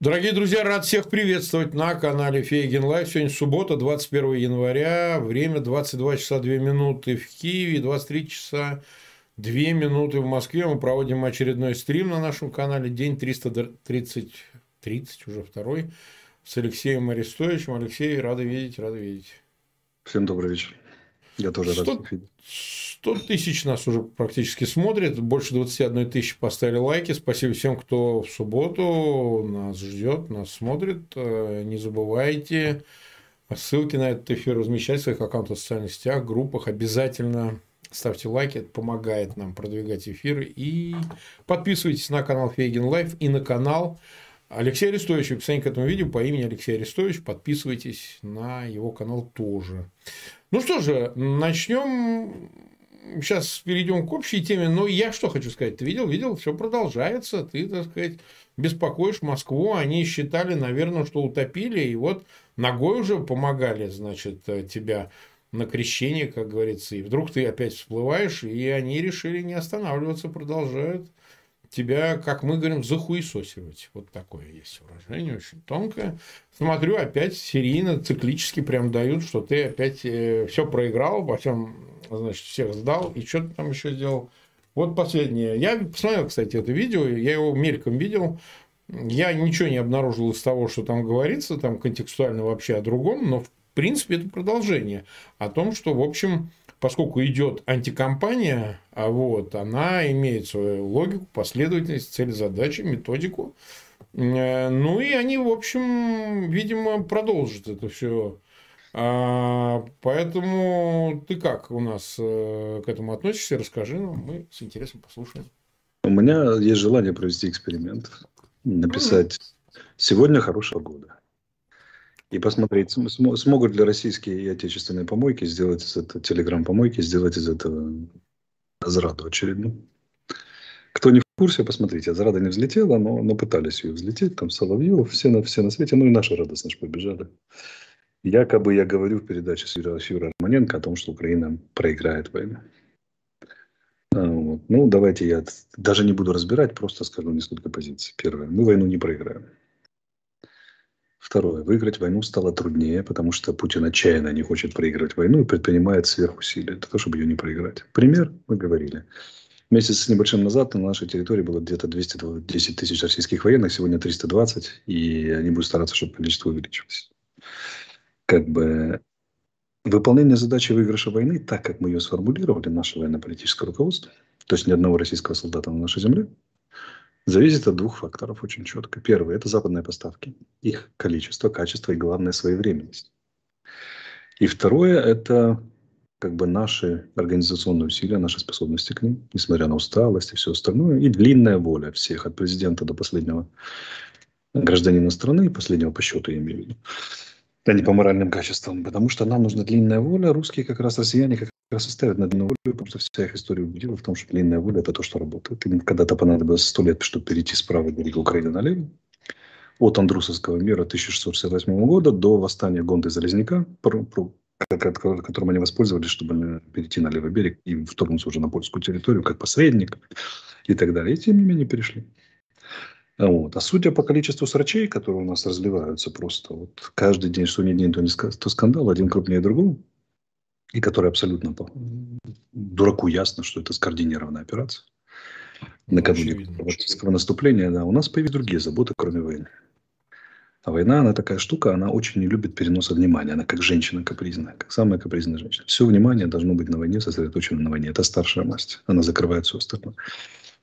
Дорогие друзья, рад всех приветствовать на канале Фейгин Лайв. Сегодня суббота, 21 января, время 22 часа 2 минуты в Киеве, 23 часа 2 минуты в Москве. Мы проводим очередной стрим на нашем канале, день 330, 30 уже второй, с Алексеем Арестовичем. Алексей, рады видеть, рады видеть. Всем добрый вечер. Я тоже 100, рад видеть. 100 тысяч нас уже практически смотрит. Больше 21 тысячи поставили лайки. Спасибо всем, кто в субботу нас ждет, нас смотрит. Э, не забывайте ссылки на этот эфир размещать в своих аккаунтах в социальных сетях, группах. Обязательно ставьте лайки, это помогает нам продвигать эфиры. И подписывайтесь на канал Фейгин Live и на канал Алексей Арестович. В описании к этому видео по имени Алексей Арестович. Подписывайтесь на его канал тоже. Ну что же, начнем. Сейчас перейдем к общей теме. Но я что хочу сказать. Ты видел? Видел? Все продолжается. Ты, так сказать, беспокоишь Москву. Они считали, наверное, что утопили. И вот ногой уже помогали, значит, тебя на крещение, как говорится. И вдруг ты опять всплываешь. И они решили не останавливаться, продолжают тебя, как мы говорим, захуесосивать. Вот такое есть выражение, очень тонкое. Смотрю, опять серийно, циклически прям дают, что ты опять э, все проиграл, во всем, значит, всех сдал, и что ты там еще сделал. Вот последнее. Я посмотрел, кстати, это видео, я его мельком видел. Я ничего не обнаружил из того, что там говорится, там контекстуально вообще о другом, но в принципе это продолжение о том, что, в общем, поскольку идет антикомпания, а вот, она имеет свою логику, последовательность, цель, задачи, методику. Э, ну и они, в общем, видимо, продолжат это все. А, поэтому ты как у нас э, к этому относишься? Расскажи нам, мы с интересом послушаем. У меня есть желание провести эксперимент, написать «Сегодня хорошая погода» и посмотреть, смогут ли российские и отечественные помойки сделать из этого, телеграм-помойки, сделать из этого Азраду очередную. Кто не в курсе, посмотрите, Азрада не взлетела, но, но пытались ее взлететь, там Соловьев, все на, все на свете, ну и наши радостно же побежали. Якобы я говорю в передаче с Юрием, с Юрием Романенко о том, что Украина проиграет войну. А. Ну, давайте я даже не буду разбирать, просто скажу несколько позиций. Первое. Мы войну не проиграем. Второе. Выиграть войну стало труднее, потому что Путин отчаянно не хочет проигрывать войну и предпринимает сверхусилия для того, чтобы ее не проиграть. Пример мы говорили. Месяц с небольшим назад на нашей территории было где-то 210 тысяч российских военных, сегодня 320, и они будут стараться, чтобы количество увеличилось. Как бы выполнение задачи выигрыша войны, так как мы ее сформулировали, наше военно-политическое руководство, то есть ни одного российского солдата на нашей земле, зависит от двух факторов очень четко. Первый – это западные поставки. Их количество, качество и, главное, своевременность. И второе – это как бы наши организационные усилия, наши способности к ним, несмотря на усталость и все остальное, и длинная воля всех, от президента до последнего гражданина страны, последнего по счету, я имею в виду, а не по моральным качествам, потому что нам нужна длинная воля, русские как раз, россияне как раз и ставят на длинную волю, потому что вся их история убедила в том, что длинная воля – это то, что работает. Им когда-то понадобилось сто лет, чтобы перейти с правого берега Украины на левый. От Андрусовского мира 1668 года до восстания Гонды Залезняка, которым они воспользовались, чтобы перейти на левый берег и вторгнуться уже на польскую территорию, как посредник и так далее. И тем не менее перешли. Вот. А судя по количеству срачей, которые у нас разливаются просто, вот каждый день, что ни день, то, не, то скандал, один крупнее другого, и который абсолютно дураку ясно, что это скоординированная операция. Ну, Накануне политического наступления, да, у нас появились другие заботы, кроме войны. А война, она такая штука, она очень не любит переноса внимания. Она как женщина капризная, как самая капризная женщина. Все внимание должно быть на войне, сосредоточено на войне. Это старшая масть. Она закрывает все остальное.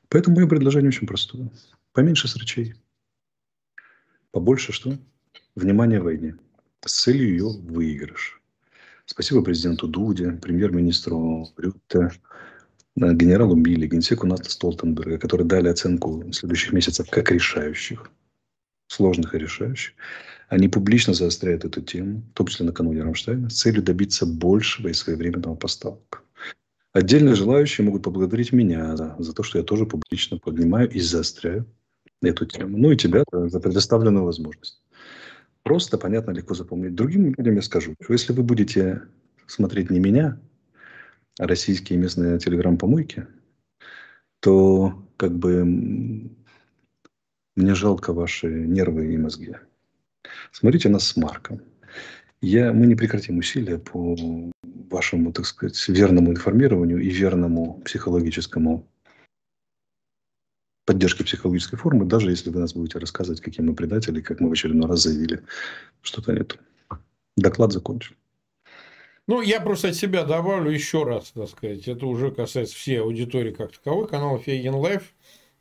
Поэтому мое предложение очень простое. Поменьше срачей. Побольше что? Внимание войне. С целью ее выигрыш. Спасибо президенту Дуде, премьер-министру Рютте, э, генералу Билли, генсеку НАТО Столтенберга, которые дали оценку следующих месяцев как решающих, сложных и решающих. Они публично заостряют эту тему, в том числе накануне Рамштайна, с целью добиться большего и своевременного поставок. Отдельно желающие могут поблагодарить меня за, за то, что я тоже публично поднимаю и заостряю эту тему. Ну и тебя за предоставленную возможность. Просто, понятно, легко запомнить. Другим людям я скажу, что если вы будете смотреть не меня, а российские местные телеграм-помойки, то как бы Мне жалко ваши нервы и мозги. Смотрите нас с Марком. Я, мы не прекратим усилия по вашему, так сказать, верному информированию и верному психологическому поддержке психологической формы, даже если вы нас будете рассказывать, какие мы предатели, как мы в очередной раз заявили, что-то нет. Доклад закончен. Ну, я просто от себя добавлю еще раз, так сказать, это уже касается всей аудитории как таковой, канала Фейгин Live.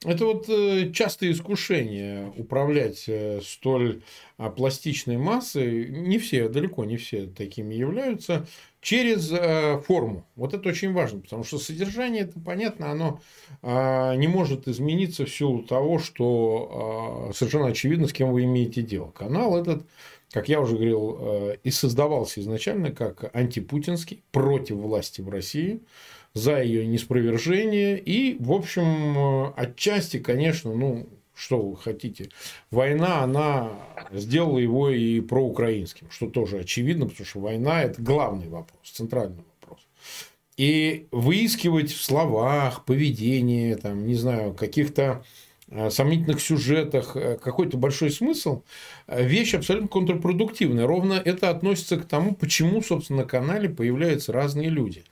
Это вот э, частое искушение управлять э, столь а, пластичной массой. Не все, далеко не все такими являются. Через э, форму. Вот это очень важно, потому что содержание, это понятно, оно а, не может измениться в силу того, что а, совершенно очевидно, с кем вы имеете дело. Канал этот как я уже говорил, и создавался изначально как антипутинский, против власти в России за ее неспровержение. И, в общем, отчасти, конечно, ну, что вы хотите, война, она сделала его и проукраинским, что тоже очевидно, потому что война – это главный вопрос, центральный вопрос. И выискивать в словах, поведении, там, не знаю, каких-то э, сомнительных сюжетах э, какой-то большой смысл, э, вещь абсолютно контрпродуктивная. Ровно это относится к тому, почему, собственно, на канале появляются разные люди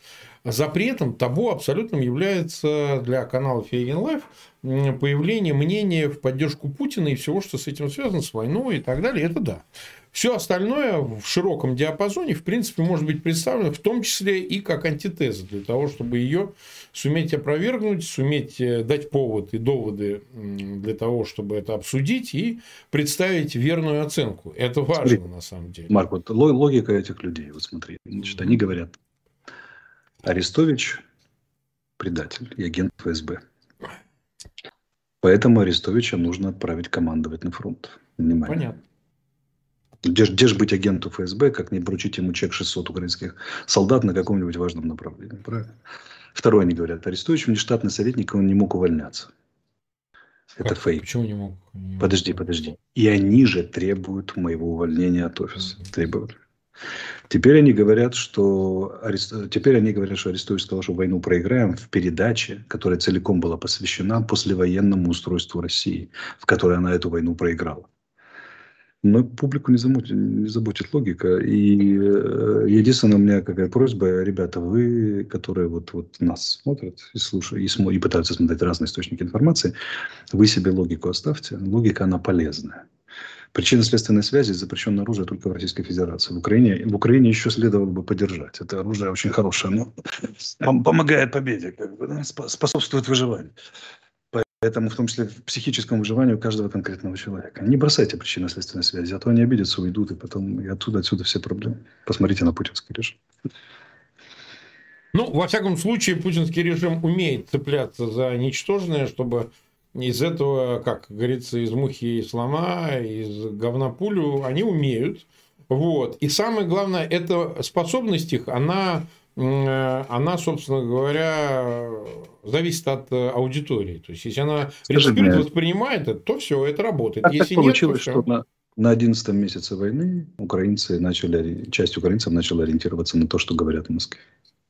запретом, табу абсолютным является для канала Фейгин Live появление мнения в поддержку Путина и всего, что с этим связано, с войной и так далее, это да. Все остальное в широком диапазоне, в принципе, может быть представлено, в том числе и как антитеза, для того, чтобы ее суметь опровергнуть, суметь э, дать повод и доводы для того, чтобы это обсудить и представить верную оценку. Это важно смотри, на самом деле. Марк, вот логика этих людей, вот смотри, значит, они говорят, Арестович предатель и агент ФСБ. Поэтому Арестовича нужно отправить командовать на фронт. Внимание. Понятно. Где, где же быть агенту ФСБ, как не поручить ему чек 600 украинских солдат на каком-нибудь важном направлении? Правильно? Второе, они говорят, Арестович внештатный советник, он не мог увольняться. Это как? фейк. Почему не мог? Не подожди, подожди. И они же требуют моего увольнения от офиса. Требовали. Теперь они говорят, что теперь они говорят, что Арестович сказал, что войну проиграем в передаче, которая целиком была посвящена послевоенному устройству России, в которой она эту войну проиграла. Но публику не заботит, не заботит логика. И э, единственная у меня какая просьба, ребята, вы, которые вот, вот нас смотрят и слушают, и, смо, и пытаются смотреть разные источники информации, вы себе логику оставьте. Логика, она полезная. Причинно-следственной связи запрещенное оружие только в Российской Федерации. В Украине, в Украине еще следовало бы поддержать. Это оружие очень хорошее, но помогает победе, как бы, способствует выживанию. Поэтому в том числе в психическом выживании каждого конкретного человека. Не бросайте причинно-следственной связи, а то они обидятся, уйдут, и потом и оттуда, отсюда все проблемы. Посмотрите на путинский режим. Ну, во всяком случае, путинский режим умеет цепляться за ничтожное, чтобы из этого, как говорится, из мухи и слома, из говна пулю, они умеют. Вот. И самое главное, эта способность их, она, она, собственно говоря, зависит от аудитории. То есть, если она респирует, воспринимает это, то все, это работает. Как если так получилось, нет, то что на, на 11 месяце войны украинцы начали, часть украинцев начала ориентироваться на то, что говорят в Москве.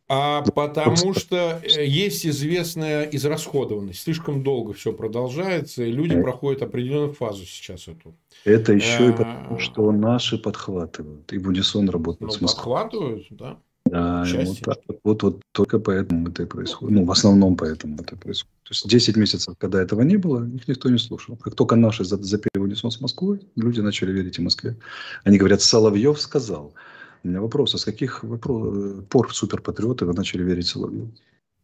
А потому что э, есть известная израсходованность. Слишком долго все продолжается, и люди проходят определенную фазу сейчас эту. Это еще и потому, что наши подхватывают. И в унисон работают ну, с Москвой. Подхватывают, да. Да, вот, так, вот, вот только поэтому это и происходит. Ну, в основном поэтому это происходит. То есть 10 месяцев, когда этого не было, их никто не слушал. Как только наши запели унисон с Москвой, люди начали верить и Москве. Они говорят, Соловьев сказал. У меня вопрос, а с каких вопрос, пор суперпатриоты вы начали верить Соловьеву?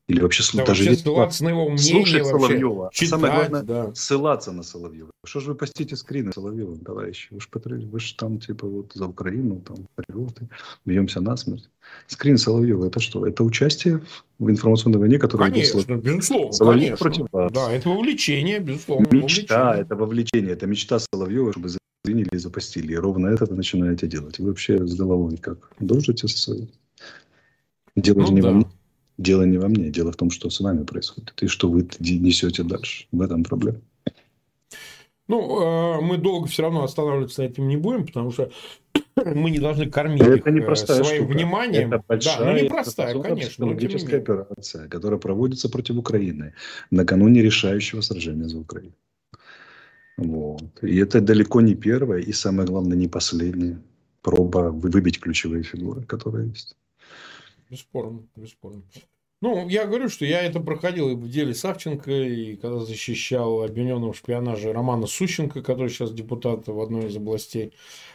Или вообще, да, даже вообще ссылаться на его мнение, слушать вообще, Соловьева. Читать, а самое главное, да. ссылаться на Соловьева. Что же вы постите скрины Соловьева, товарищи? Вы же, вы же там, типа, вот за Украину, там, патриоты, бьемся насмерть. Скрин Соловьева, это что? Это участие в информационной войне, которая... Конечно, была... безусловно, Соловьев конечно. против вас. Да, это вовлечение, безусловно. Мечта, вовлечение. это вовлечение, это мечта Соловьева, чтобы приняли и запостили. И ровно это вы начинаете делать. Вы вообще с головой как? Дружите со своей? Дело ну, не да. во мне. Дело не во мне. Дело в том, что с вами происходит. И что вы несете дальше. В этом проблема. Ну, э, мы долго все равно останавливаться на этом не будем, потому что мы не должны кормить это их не э, своим штука. вниманием. Это большая, да, ну непростая, конечно. Психологическая операция, которая проводится против Украины накануне решающего сражения за Украину. Вот. И это далеко не первая и, самое главное, не последняя проба выбить ключевые фигуры, которые есть. Бесспорно, бесспорно. Ну, я говорю, что я это проходил и в деле Савченко, и когда защищал обвиненного в шпионаже Романа Сущенко, который сейчас депутат в одной из областей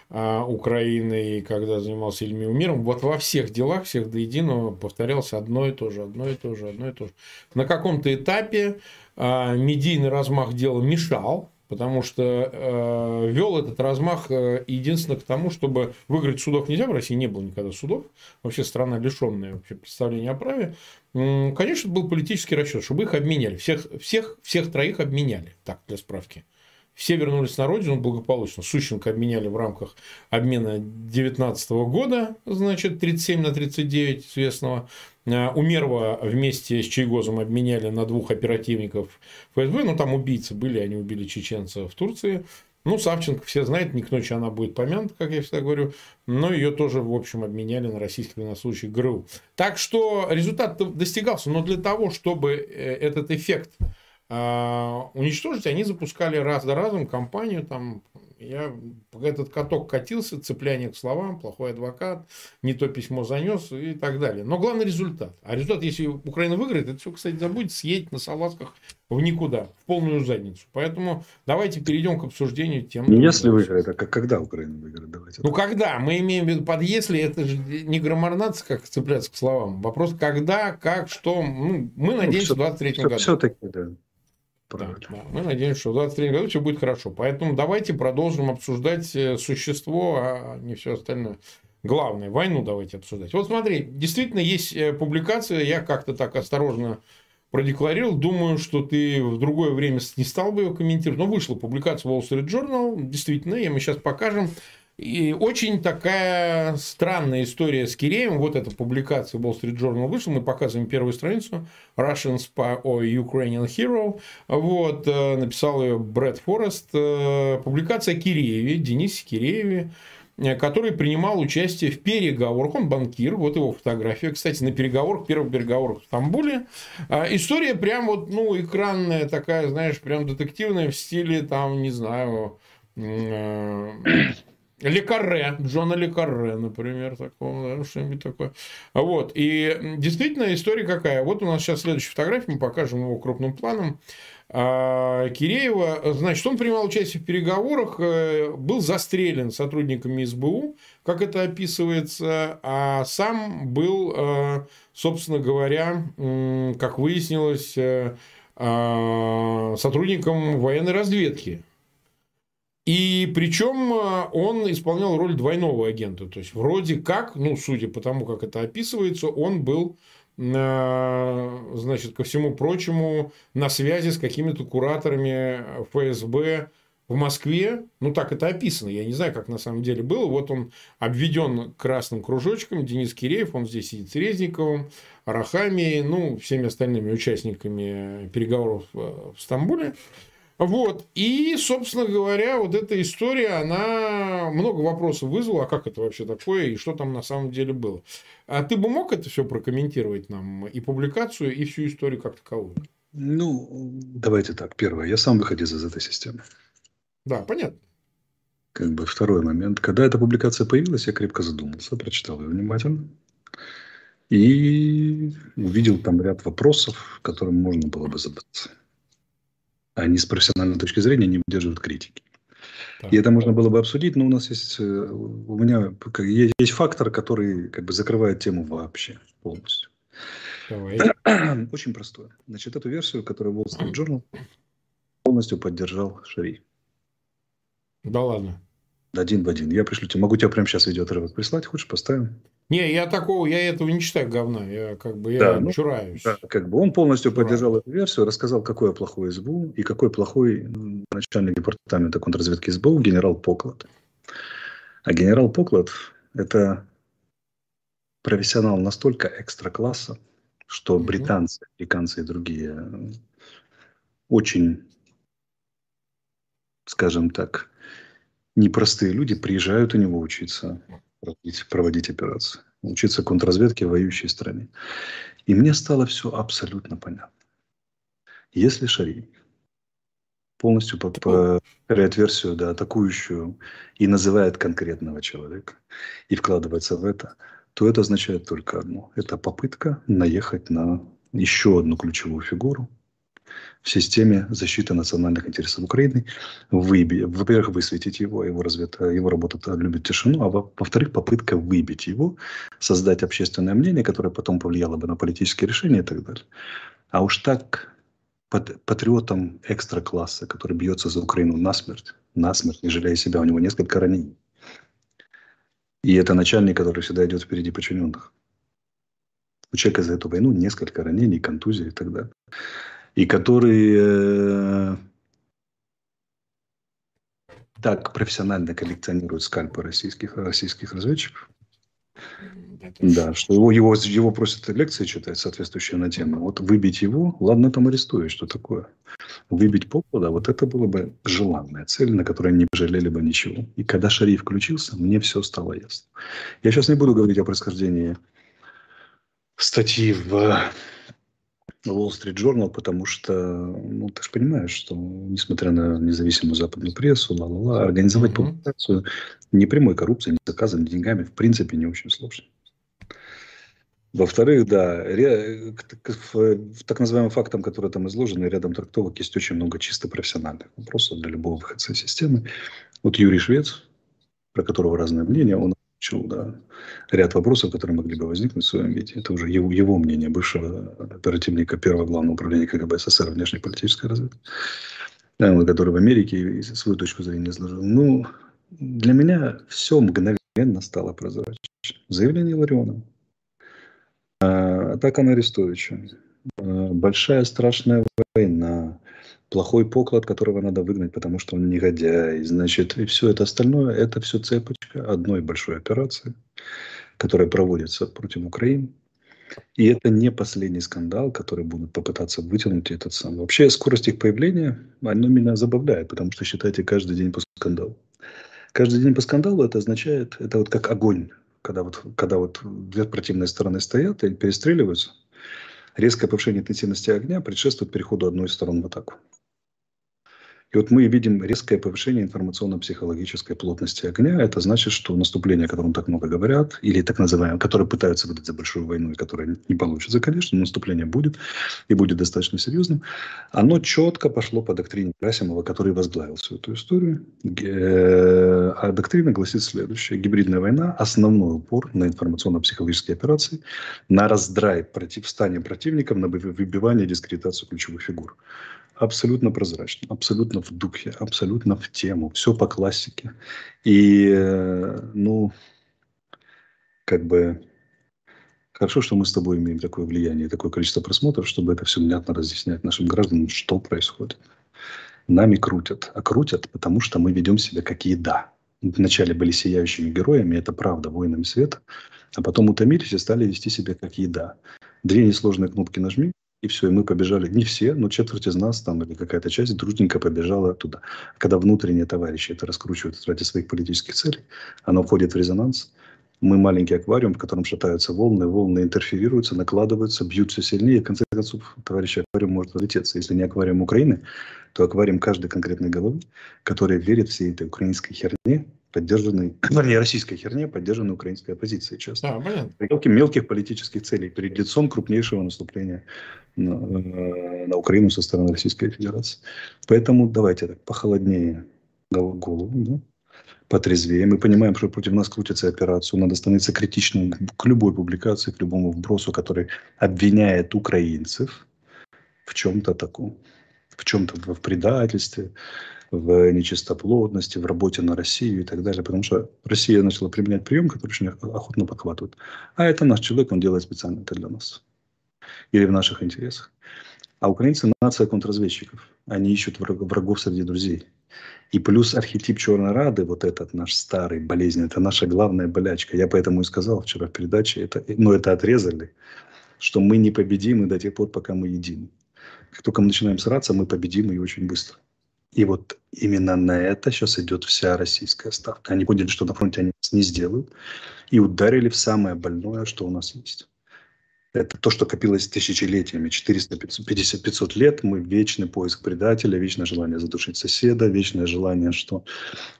а, Украины, и когда занимался Ильмиум миром, вот во всех делах, всех до единого повторялось одно и то же, одно и то же, одно и то же. На каком-то этапе а, медийный размах дела мешал, потому что э, вел этот размах э, единственно к тому, чтобы выиграть судов нельзя, в России не было никогда судов, вообще страна лишенная вообще представления о праве. Конечно, был политический расчет, чтобы их обменяли, всех, всех, всех троих обменяли, так, для справки. Все вернулись на родину благополучно. Сущенко обменяли в рамках обмена 2019 года, значит, 37 на 39 известного. Э, Умерова вместе с Чайгозом обменяли на двух оперативников ФСБ. Ну, там убийцы были, они убили чеченца в Турции. Ну, Савченко все знают, не к ночи она будет помянута, как я всегда говорю, но ее тоже, в общем, обменяли на российских военнослужащих ГРУ. Так что результат достигался, но для того, чтобы э, этот эффект а, уничтожить, они запускали раз за разом кампанию, там, я, этот каток катился, цепляние к словам, плохой адвокат, не то письмо занес и так далее. Но главный результат. А результат, если Украина выиграет, это все, кстати, забудет съедет на салазках в никуда, в полную задницу. Поэтому давайте перейдем к обсуждению тем. Если выиграет, а когда Украина выиграет? Давайте. Ну, когда? Мы имеем в виду под если, это же не граммарнация, как цепляться к словам. Вопрос, когда, как, что. Ну, мы надеемся ну, в 23 году. Все-таки, да. Да, да. Мы надеемся, что в 2023 году все будет хорошо. Поэтому давайте продолжим обсуждать э, существо, а не все остальное. Главное, войну давайте обсуждать. Вот смотри, действительно есть э, публикация, я как-то так осторожно продекларировал. Думаю, что ты в другое время не стал бы ее комментировать. Но вышла публикация Wall Street Journal. Действительно, и мы сейчас покажем. И очень такая странная история с Киреем. Вот эта публикация Wall Street Journal вышла. Мы показываем первую страницу. Russian Spy or Ukrainian Hero. Вот, э, написал ее Брэд Форест. Э, публикация о Кирееве, Денисе Кирееве э, который принимал участие в переговорах. Он банкир, вот его фотография. Кстати, на переговорах, первых переговорах в Стамбуле. История прям вот, ну, экранная такая, знаешь, прям детективная в стиле, там, не знаю, Лекарре, Джона Лекарре, например, такого, да, что-нибудь такое. Вот. И действительно история какая. Вот у нас сейчас следующая фотография, мы покажем его крупным планом. А, Киреева, значит, он принимал участие в переговорах, э, был застрелен сотрудниками СБУ, как это описывается, а сам был, э, собственно говоря, как выяснилось, э, а, сотрудником военной разведки причем э, он исполнял роль двойного агента. То есть, вроде как, ну, судя по тому, как это описывается, он был, э, значит, ко всему прочему, на связи с какими-то кураторами ФСБ в Москве. Ну, так это описано. Я не знаю, как на самом деле было. Вот он обведен красным кружочком. Денис Киреев, он здесь сидит с Резниковым, Арахами, ну, всеми остальными участниками переговоров в Стамбуле. Вот. И, собственно говоря, вот эта история, она много вопросов вызвала, а как это вообще такое, и что там на самом деле было. А ты бы мог это все прокомментировать нам, и публикацию, и всю историю как таковую? Ну, давайте так. Первое, я сам выходил из этой системы. Да, понятно. Как бы второй момент. Когда эта публикация появилась, я крепко задумался, прочитал ее внимательно. И увидел там ряд вопросов, которым можно было бы задаться они с профессиональной точки зрения не выдерживают критики. И это можно было бы обсудить, но у нас есть, э, у меня есть фактор, который как бы закрывает тему вообще полностью. Давай. Очень простое. Значит, эту версию, которую Wall Street Journal полностью поддержал Шари. Да ладно. Один в один. Я пришлю тебе. Могу тебе прямо сейчас видеоотрывок прислать. Хочешь, поставим? Не, я такого, я этого не читаю говна. Я как бы, я да, ну, чураюсь. Да, как бы он полностью Чураю. поддержал эту версию, рассказал, какой плохой СБУ и какой плохой начальник департамента контрразведки СБУ генерал Поклад. А генерал Поклад – это профессионал настолько экстра-класса, что угу. британцы, американцы и другие очень, скажем так, непростые люди приезжают у него учиться проводить, проводить операции, учиться контрразведке в воюющей стране. И мне стало все абсолютно понятно. Если Шари полностью повторяет версию, да, атакующую и называет конкретного человека и вкладывается в это, то это означает только одно. Это попытка наехать на еще одну ключевую фигуру в системе защиты национальных интересов Украины. Выби, во-первых, высветить его, его, развито, его работа любит тишину, а во-вторых, попытка выбить его, создать общественное мнение, которое потом повлияло бы на политические решения и так далее. А уж так патриотом экстра-класса, который бьется за Украину насмерть, насмерть, не жалея себя, у него несколько ранений. И это начальник, который всегда идет впереди подчиненных. У человека за эту войну несколько ранений, контузий и так далее. И который э, так профессионально коллекционирует скальпы российских, российских разведчиков, да, что его, его, его просят лекции читать, соответствующие на тему. Вот выбить его, ладно, там арестуют, что такое. Выбить попу, да, вот это было бы желанная цель, на которой не пожалели бы ничего. И когда шариф включился, мне все стало ясно. Я сейчас не буду говорить о происхождении статьи в Wall Street Journal, потому что, ну, ты же понимаешь, что, несмотря на независимую западную прессу, ла-ла-ла, организовать mm-hmm. публикацию ни прямой коррупции, ни заказом, ни деньгами, в принципе, не очень сложно. Во-вторых, да, в так называемым фактам, которые там изложены, рядом трактовок есть очень много чисто профессиональных вопросов для любого выходца системы. Вот Юрий Швец, про которого разное мнение, он получил да, ряд вопросов, которые могли бы возникнуть в своем виде. Это уже его, его мнение, бывшего оперативника первого главного управления КГБ СССР внешнеполитической разведки, который в Америке свою точку зрения изложил. Ну, для меня все мгновенно стало прозрачно. Заявление Ларионова атака на Арестовича, э, большая страшная война, плохой поклад, которого надо выгнать, потому что он негодяй, значит, и все это остальное, это все цепочка одной большой операции, которая проводится против Украины. И это не последний скандал, который будут попытаться вытянуть этот сам. Вообще скорость их появления, оно меня забавляет, потому что считайте каждый день по скандалу. Каждый день по скандалу это означает, это вот как огонь когда вот, когда вот две противные стороны стоят и перестреливаются, резкое повышение интенсивности огня предшествует переходу одной из сторон в атаку. И вот мы видим резкое повышение информационно-психологической плотности огня. Это значит, что наступление, о котором так много говорят, или так называемое, которое пытаются выдать за большую войну, и которое не получится, конечно, но наступление будет, и будет достаточно серьезным, оно четко пошло по доктрине Красимова, который возглавил всю эту историю. А доктрина гласит следующее. Гибридная война, основной упор на информационно-психологические операции, на раздрай против, противником, на выбивание дискредитацию ключевых фигур абсолютно прозрачно, абсолютно в духе, абсолютно в тему, все по классике. И, э, ну, как бы, хорошо, что мы с тобой имеем такое влияние, такое количество просмотров, чтобы это все внятно разъяснять нашим гражданам, что происходит. Нами крутят, а крутят, потому что мы ведем себя как еда. Вначале были сияющими героями, это правда, воинами света, а потом утомились и стали вести себя как еда. Две несложные кнопки нажми, и все, и мы побежали, не все, но четверть из нас там или какая-то часть дружненько побежала туда. Когда внутренние товарищи это раскручивают ради своих политических целей, оно входит в резонанс. Мы маленький аквариум, в котором шатаются волны, волны интерферируются, накладываются, бьют все сильнее, и в конце концов товарищ аквариум может разлететься. Если не аквариум Украины, то аквариум каждой конкретной головы, которая верит всей этой украинской херне, поддержанной, вернее, российской херне, поддержанной украинской оппозицией часто. А, мелких, мелких политических целей перед лицом крупнейшего наступления на, э, на Украину со стороны Российской Федерации. Поэтому давайте так похолоднее голову, да? потрезвее. Мы понимаем, что против нас крутится операцию. Надо становиться критичным к любой публикации, к любому вбросу, который обвиняет украинцев в чем-то таком, в чем-то в предательстве, в нечистоплотности, в работе на Россию и так далее. Потому что Россия начала применять прием, который очень охотно подхватывает. А это наш человек, он делает специально это для нас. Или в наших интересах. А украинцы – нация контрразведчиков. Они ищут врагов среди друзей. И плюс архетип Черной Рады, вот этот наш старый болезнь, это наша главная болячка. Я поэтому и сказал вчера в передаче, это, но это отрезали, что мы непобедимы до тех пор, пока мы едины. Как только мы начинаем сраться, мы победим и очень быстро. И вот именно на это сейчас идет вся российская ставка. Они поняли, что на фронте они нас не сделают, и ударили в самое больное, что у нас есть. Это то, что копилось тысячелетиями, 450-500 лет. Мы вечный поиск предателя, вечное желание задушить соседа, вечное желание, что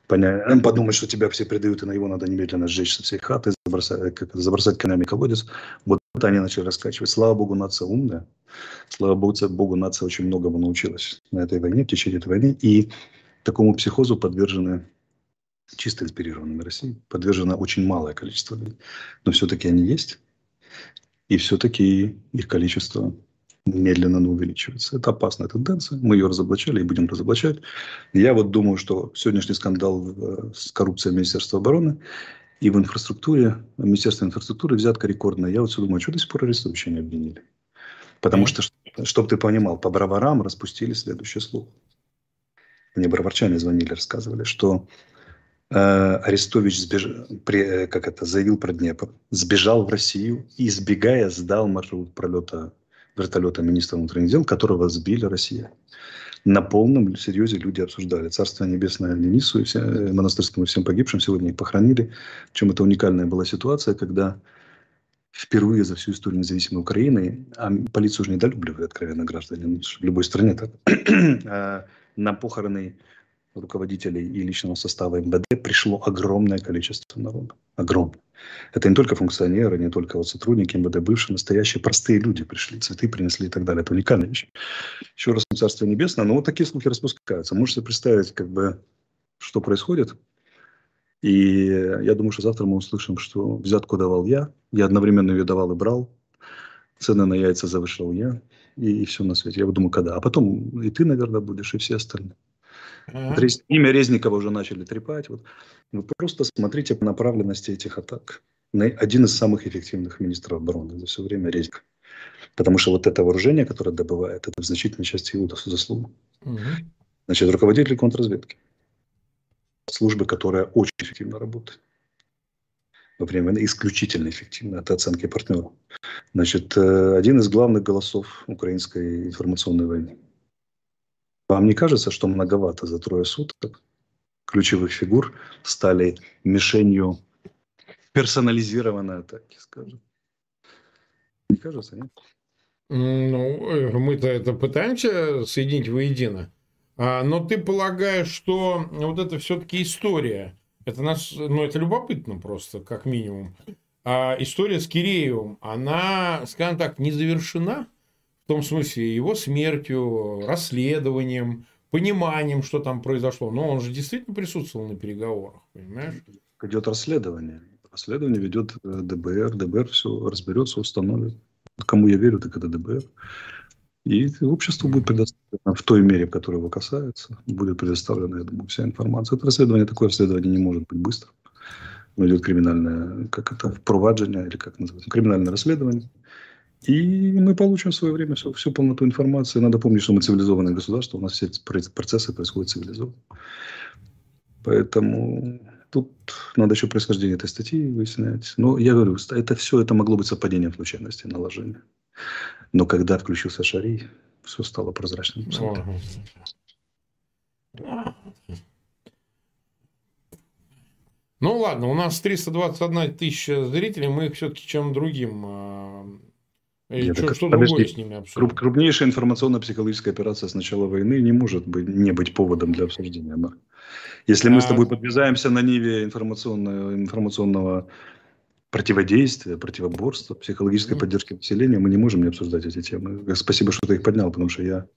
понять, подумать, что тебя все предают, и на его надо немедленно сжечь со всей хаты, забросать, как, забросать камнями колодец. Вот это они начали раскачивать. Слава богу, нация умная. Слава богу, богу, нация очень многому научилась на этой войне, в течение этой войны. И такому психозу подвержены чисто инспирированными Россией, подвержено очень малое количество людей. Но все-таки они есть и все-таки их количество медленно но увеличивается. Это опасная тенденция. Мы ее разоблачали и будем разоблачать. Я вот думаю, что сегодняшний скандал э, с коррупцией Министерства обороны и в инфраструктуре, Министерство инфраструктуры взятка рекордная. Я вот все думаю, а что до сих пор арестовича не обвинили? Потому что, чтобы ты понимал, по броварам распустили следующий слух. Мне броварчане звонили, рассказывали, что Э, Арестович сбеж... при... Э, как это, заявил про Днепр, сбежал в Россию и, избегая, сдал маршрут пролета вертолета министра внутренних дел, которого сбили Россия. На полном серьезе люди обсуждали. Царство небесное Денису и все, э, монастырскому всем погибшим сегодня их похоронили. Причем это уникальная была ситуация, когда впервые за всю историю независимой Украины, а полицию уже недолюбливают, откровенно, граждане, в любой стране так, а на похороны руководителей и личного состава МВД пришло огромное количество народа. Огромное. Это не только функционеры, не только вот сотрудники МВД, бывшие, настоящие, простые люди пришли, цветы принесли и так далее. Это уникальная вещь. Еще раз, Царство Небесное. Но вот такие слухи распускаются. Можете представить, как бы, что происходит. И я думаю, что завтра мы услышим, что взятку давал я. Я одновременно ее давал и брал. Цены на яйца завышал я. И, и все на свете. Я думаю, когда. А потом и ты, наверное, будешь, и все остальные. Ага. Имя Резникова уже начали трепать. Вот. Вы просто смотрите по направленности этих атак. Один из самых эффективных министров обороны за все время Резник. Потому что вот это вооружение, которое добывает, это в значительной части его заслуга. Угу. Значит, руководитель контрразведки. Службы, которая очень эффективно работает. Во время войны исключительно эффективно. Это оценки партнеров. Значит, э, один из главных голосов украинской информационной войны. Вам не кажется, что многовато за трое суток ключевых фигур стали мишенью персонализированной атаки, скажем? Не кажется, нет? Ну, э, мы-то это пытаемся соединить воедино. А, но ты полагаешь, что вот это все-таки история. Это нас, ну, это любопытно просто, как минимум. А история с Киреевым, она, скажем так, не завершена? В том смысле его смертью, расследованием, пониманием, что там произошло. Но он же действительно присутствовал на переговорах, понимаешь? Идет расследование. Расследование ведет э, ДБР. ДБР все разберется, установит. Кому я верю, так это ДБР. И обществу будет предоставлено в той мере, в которой его касается, будет предоставлена, я думаю, вся информация. Это расследование, такое расследование не может быть быстро. Идет криминальное, как это, впроваджение, или как называется, криминальное расследование. И мы получим в свое время всю, всю полноту информации. Надо помнить, что мы цивилизованное государство, у нас все процессы происходят цивилизованно. Поэтому тут надо еще происхождение этой статьи выяснять. Но я говорю, это все это могло быть совпадением случайности, наложения. Но когда включился Шари, все стало прозрачным. Ну ладно, у нас 321 тысяча зрителей, мы их все-таки чем другим а, и Нет, что, что другое с ними обсудим? Крупнейшая информационно-психологическая операция с начала войны не может быть, не быть поводом для обсуждения. Да? Если а... мы с тобой подвязаемся на ниве информационного, информационного противодействия, противоборства, психологической mm-hmm. поддержки населения, мы не можем не обсуждать эти темы. Спасибо, что ты их поднял, потому что я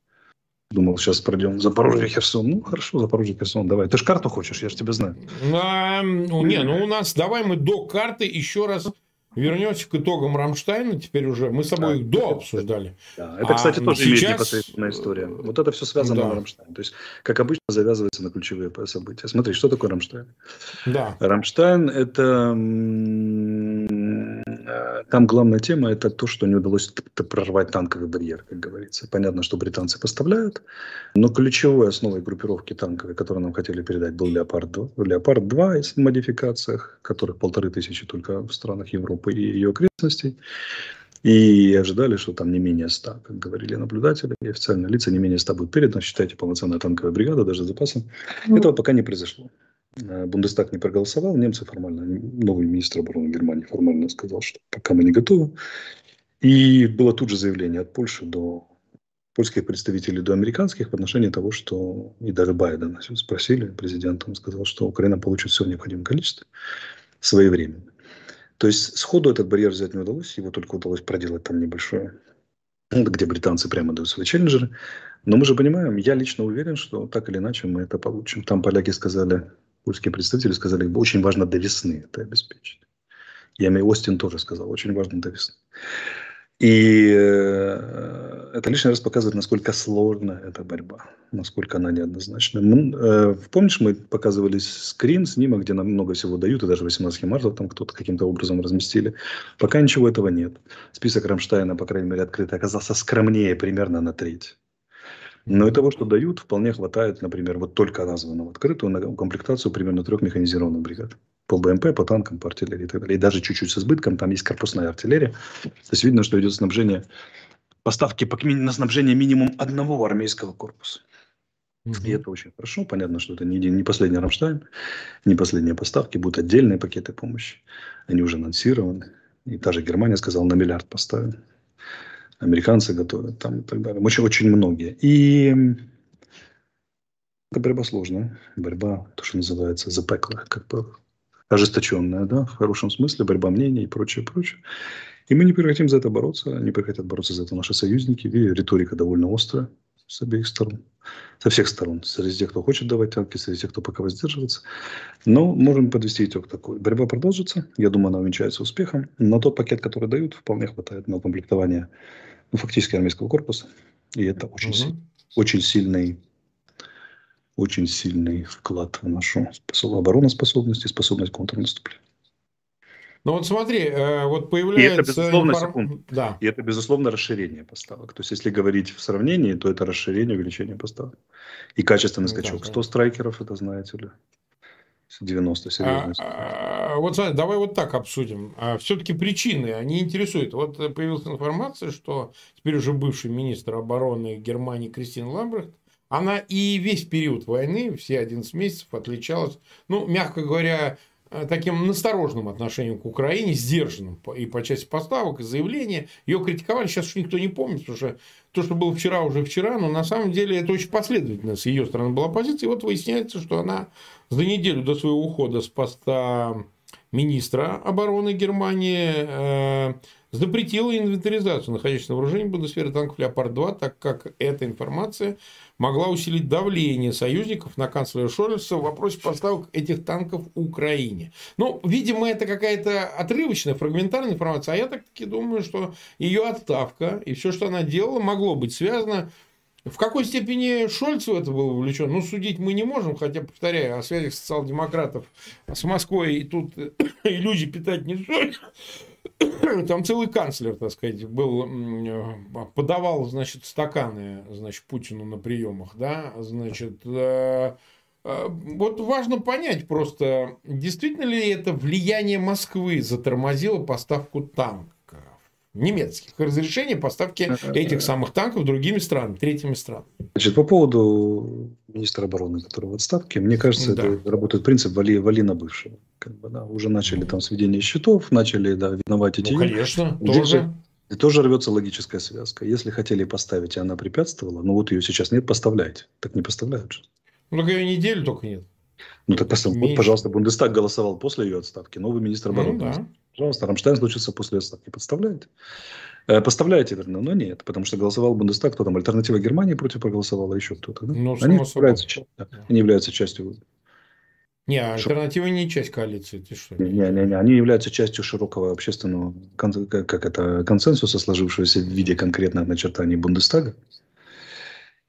думал, сейчас пройдем Запорожье, Херсон. Ну, хорошо, Запорожье, Херсон, давай. Ты же карту хочешь, я же тебя знаю. А, не, ну у нас, давай мы до карты еще раз вернемся к итогам Рамштайна, теперь уже мы с собой их до обсуждали. Да, это, кстати, а тоже сейчас... имеет непосредственная история. Вот это все связано да. на Рамштайн. То есть, как обычно, завязывается на ключевые события. Смотри, что такое Рамштайн? Да. Рамштайн – это… Там главная тема – это то, что не удалось прорвать танковый барьер, как говорится. Понятно, что британцы поставляют, но ключевой основой группировки танковой, которую нам хотели передать, был «Леопард-2». «Леопард-2» в модификациях, которых полторы тысячи только в странах Европы Европы и ее окрестностей. И ожидали, что там не менее 100, как говорили наблюдатели, и официальные лица, не менее 100 будет передано. Считайте, полноценная танковая бригада, даже с запасом. Mm. Этого пока не произошло. Э, Бундестаг не проголосовал, немцы формально, новый министр обороны Германии формально сказал, что пока мы не готовы. И было тут же заявление от Польши до польских представителей до американских в отношении того, что и даже Байдена спросили президента, он сказал, что Украина получит все необходимое количество своевременно. То есть сходу этот барьер взять не удалось, его только удалось проделать там небольшое, где британцы прямо дают свои челленджеры. Но мы же понимаем, я лично уверен, что так или иначе мы это получим. Там поляки сказали, польские представители сказали, очень важно до весны это обеспечить. Я Остин тоже сказал, очень важно до весны. И э, это лишний раз показывает, насколько сложна эта борьба, насколько она неоднозначна. Э, помнишь, мы показывали скрин, снимок, где нам много всего дают, и даже 18 марта там кто-то каким-то образом разместили. Пока ничего этого нет. Список Рамштайна, по крайней мере, открытый, оказался скромнее примерно на треть. Но и того, что дают, вполне хватает, например, вот только названного открытую на комплектацию примерно трех механизированных бригад по БМП, по танкам, по артиллерии и так далее. И даже чуть-чуть с избытком, там есть корпусная артиллерия. То есть видно, что идет снабжение, поставки по, на снабжение минимум одного армейского корпуса. Угу. И это очень хорошо. Понятно, что это не, не последний Рамштайн, не последние поставки, будут отдельные пакеты помощи. Они уже анонсированы. И та же Германия сказала, на миллиард поставим. Американцы готовят там и так далее. Очень, очень многие. И это борьба сложная. Борьба, то, что называется, запеклая, как бы ожесточенная, да, в хорошем смысле, борьба мнений и прочее, прочее. И мы не прекратим за это бороться, они прекратят бороться за это наши союзники. И риторика довольно острая с обеих сторон, со всех сторон. Среди тех, кто хочет давать танки, среди тех, кто пока воздерживается. Но можем подвести итог такой. Борьба продолжится. Я думаю, она увенчается успехом. Но тот пакет, который дают, вполне хватает на укомплектование ну, фактически армейского корпуса. И это очень, угу. очень сильный очень сильный вклад в нашу обороноспособность и способность контрнаступления. Ну вот смотри, э, вот появляется... И это, безусловно, информ... секунду. Да. И это, безусловно, расширение поставок. То есть, если говорить в сравнении, то это расширение, увеличение поставок. И качественный ну, скачок. Да, 100 страйкеров, это знаете ли. 90 серьезно. А, а, вот смотри, давай вот так обсудим. А, все-таки причины, они интересуют. Вот появилась информация, что теперь уже бывший министр обороны Германии Кристин Ламбрехт она и весь период войны, все 11 месяцев, отличалась, ну, мягко говоря, таким настороженным отношением к Украине, сдержанным и по части поставок, и заявления. Ее критиковали, сейчас уж никто не помнит, потому что то, что было вчера, уже вчера, но на самом деле это очень последовательно с ее стороны была позиция. И вот выясняется, что она за неделю до своего ухода с поста министра обороны Германии э, запретила инвентаризацию находящихся на вооружении Бундесвера танков «Леопард-2», так как эта информация могла усилить давление союзников на канцлера Шольца в вопросе поставок этих танков Украине. Ну, видимо, это какая-то отрывочная, фрагментарная информация, а я так-таки думаю, что ее отставка и все, что она делала, могло быть связано в какой степени Шольц в это был вовлечен, ну, судить мы не можем, хотя, повторяю, о связях социал-демократов с Москвой и тут иллюзий питать не стоит. Там целый канцлер, так сказать, был, подавал, значит, стаканы, значит, Путину на приемах, да, значит, э, э, вот важно понять просто, действительно ли это влияние Москвы затормозило поставку танков немецких разрешение поставки этих самых танков другими странами, третьими странами. Значит, по поводу министра обороны, который в отставке, мне кажется, да. это работает принцип «вали, вали на бывшего». Как бы, да, уже начали там сведение счетов, начали да, виновать эти... Ну, конечно, Здесь тоже. И тоже рвется логическая связка. Если хотели поставить, и она препятствовала, но вот ее сейчас нет, поставляйте. Так не поставляют же. Ну, так ее неделю только нет. Ну, так, вот, пожалуйста, Бундестаг голосовал после ее отставки. Новый министр ну обороны. Ну, да. Пожалуйста, Рамштайн случится после отставки. Подставляете? Э, поставляете, верно, но нет, потому что голосовал Бундестаг, кто там, альтернатива Германии против проголосовала, еще кто-то. Да? Ну, они, являются, да, они являются частью... Не, альтернатива не часть коалиции, ты что? Не, не, не, они являются частью широкого общественного как это, консенсуса, сложившегося в виде конкретных начертаний Бундестага.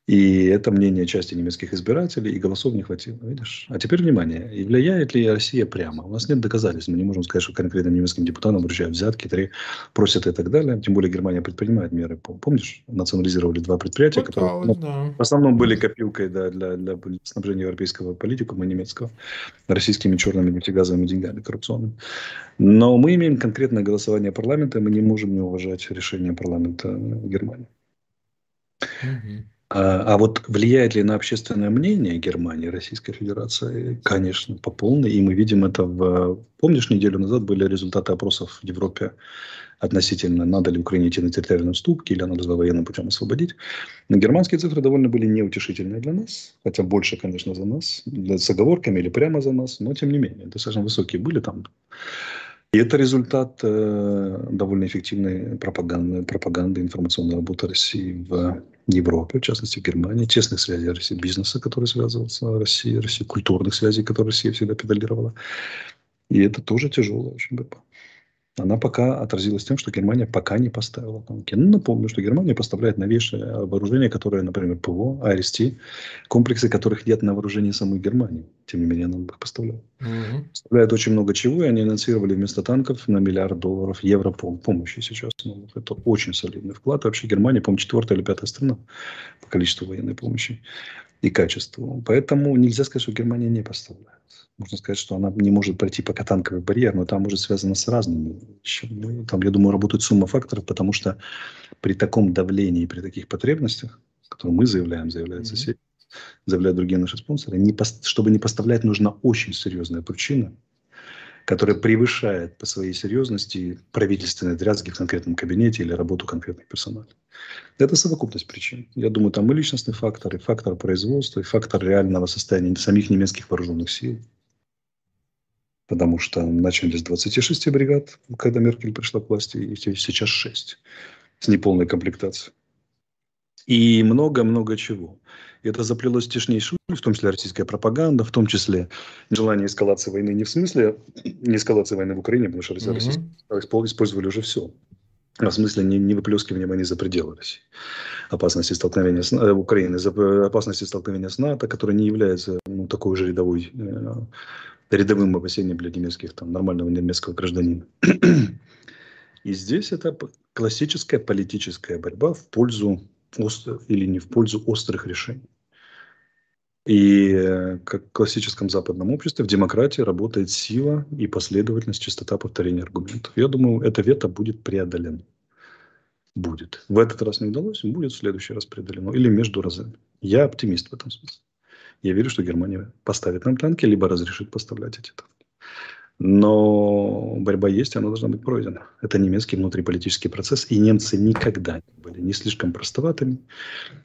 И это мнение части немецких избирателей, и голосов не хватило, видишь? А теперь внимание, и влияет ли Россия прямо? У нас нет доказательств, мы не можем сказать, что конкретно немецким депутатам вручают взятки, три, просят и так далее. Тем более Германия предпринимает меры. Помнишь, национализировали два предприятия, Пыталась, которые ну, да. в основном были копилкой да, для, для снабжения европейского политикума немецкого российскими черными нефтегазовыми деньгами коррупционными. Но мы имеем конкретное голосование парламента, и мы не можем не уважать решение парламента Германии. Угу. А, а вот влияет ли на общественное мнение Германии, Российской Федерации? Конечно, по полной. И мы видим это в... Помнишь, неделю назад были результаты опросов в Европе относительно, надо ли Украине идти на территориальные уступки или надо военным путем освободить. Но германские цифры довольно были неутешительные для нас, хотя больше, конечно, за нас, с оговорками или прямо за нас, но тем не менее, достаточно высокие были там. И это результат э, довольно эффективной пропаганды, пропаганды информационной работы России в Европе, в частности в Германии, тесных связей России, бизнеса, который связывался с Россией, России, культурных связей, которые Россия всегда педалировала. И это тоже тяжелая очень борьба она пока отразилась тем, что Германия пока не поставила танки. Ну, напомню, что Германия поставляет новейшее вооружение, которое, например, ПВО, АРСТ, комплексы которых нет на вооружении самой Германии. Тем не менее, она их поставляла. Угу. Поставляет очень много чего, и они анонсировали вместо танков на миллиард долларов евро помощи сейчас. Ну, это очень солидный вклад. Вообще Германия, по-моему, четвертая или пятая страна по количеству военной помощи и качеству. Поэтому нельзя сказать, что Германия не поставляет можно сказать, что она не может пройти пока танковый барьер, но там уже связано с разными вещами. Там, я думаю, работает сумма факторов, потому что при таком давлении, при таких потребностях, которые мы заявляем, заявляют mm-hmm. соседи, заявляют другие наши спонсоры, не, чтобы не поставлять, нужна очень серьезная причина, которая превышает по своей серьезности правительственные дрязги в конкретном кабинете или работу конкретных персонала. Это совокупность причин. Я думаю, там и личностный фактор, и фактор производства, и фактор реального состояния самих немецких вооруженных сил – потому что начали с 26 бригад, когда Меркель пришла к власти, и сейчас 6 с неполной комплектацией. И много-много чего. И это заплелось тишнейшую, в том числе российская пропаганда, в том числе желание эскалации войны не в смысле не эскалации войны в Украине, потому что mm-hmm. использовали уже все. А в смысле не, не выплескивания войны за пределы России. Опасности столкновения с э, Украины, за, опасности столкновения с НАТО, которая не является ну, такой же рядовой э, рядовым опасением для немецких, там, нормального немецкого гражданина. И здесь это классическая политическая борьба в пользу острых или не в пользу острых решений. И э, как в классическом западном обществе, в демократии работает сила и последовательность, частота повторения аргументов. Я думаю, это вето будет преодолено. Будет. В этот раз не удалось, будет в следующий раз преодолено. Или между разами. Я оптимист в этом смысле. Я верю, что Германия поставит нам танки, либо разрешит поставлять эти танки. Но борьба есть, она должна быть пройдена. Это немецкий внутриполитический процесс, и немцы никогда не были не слишком простоватыми,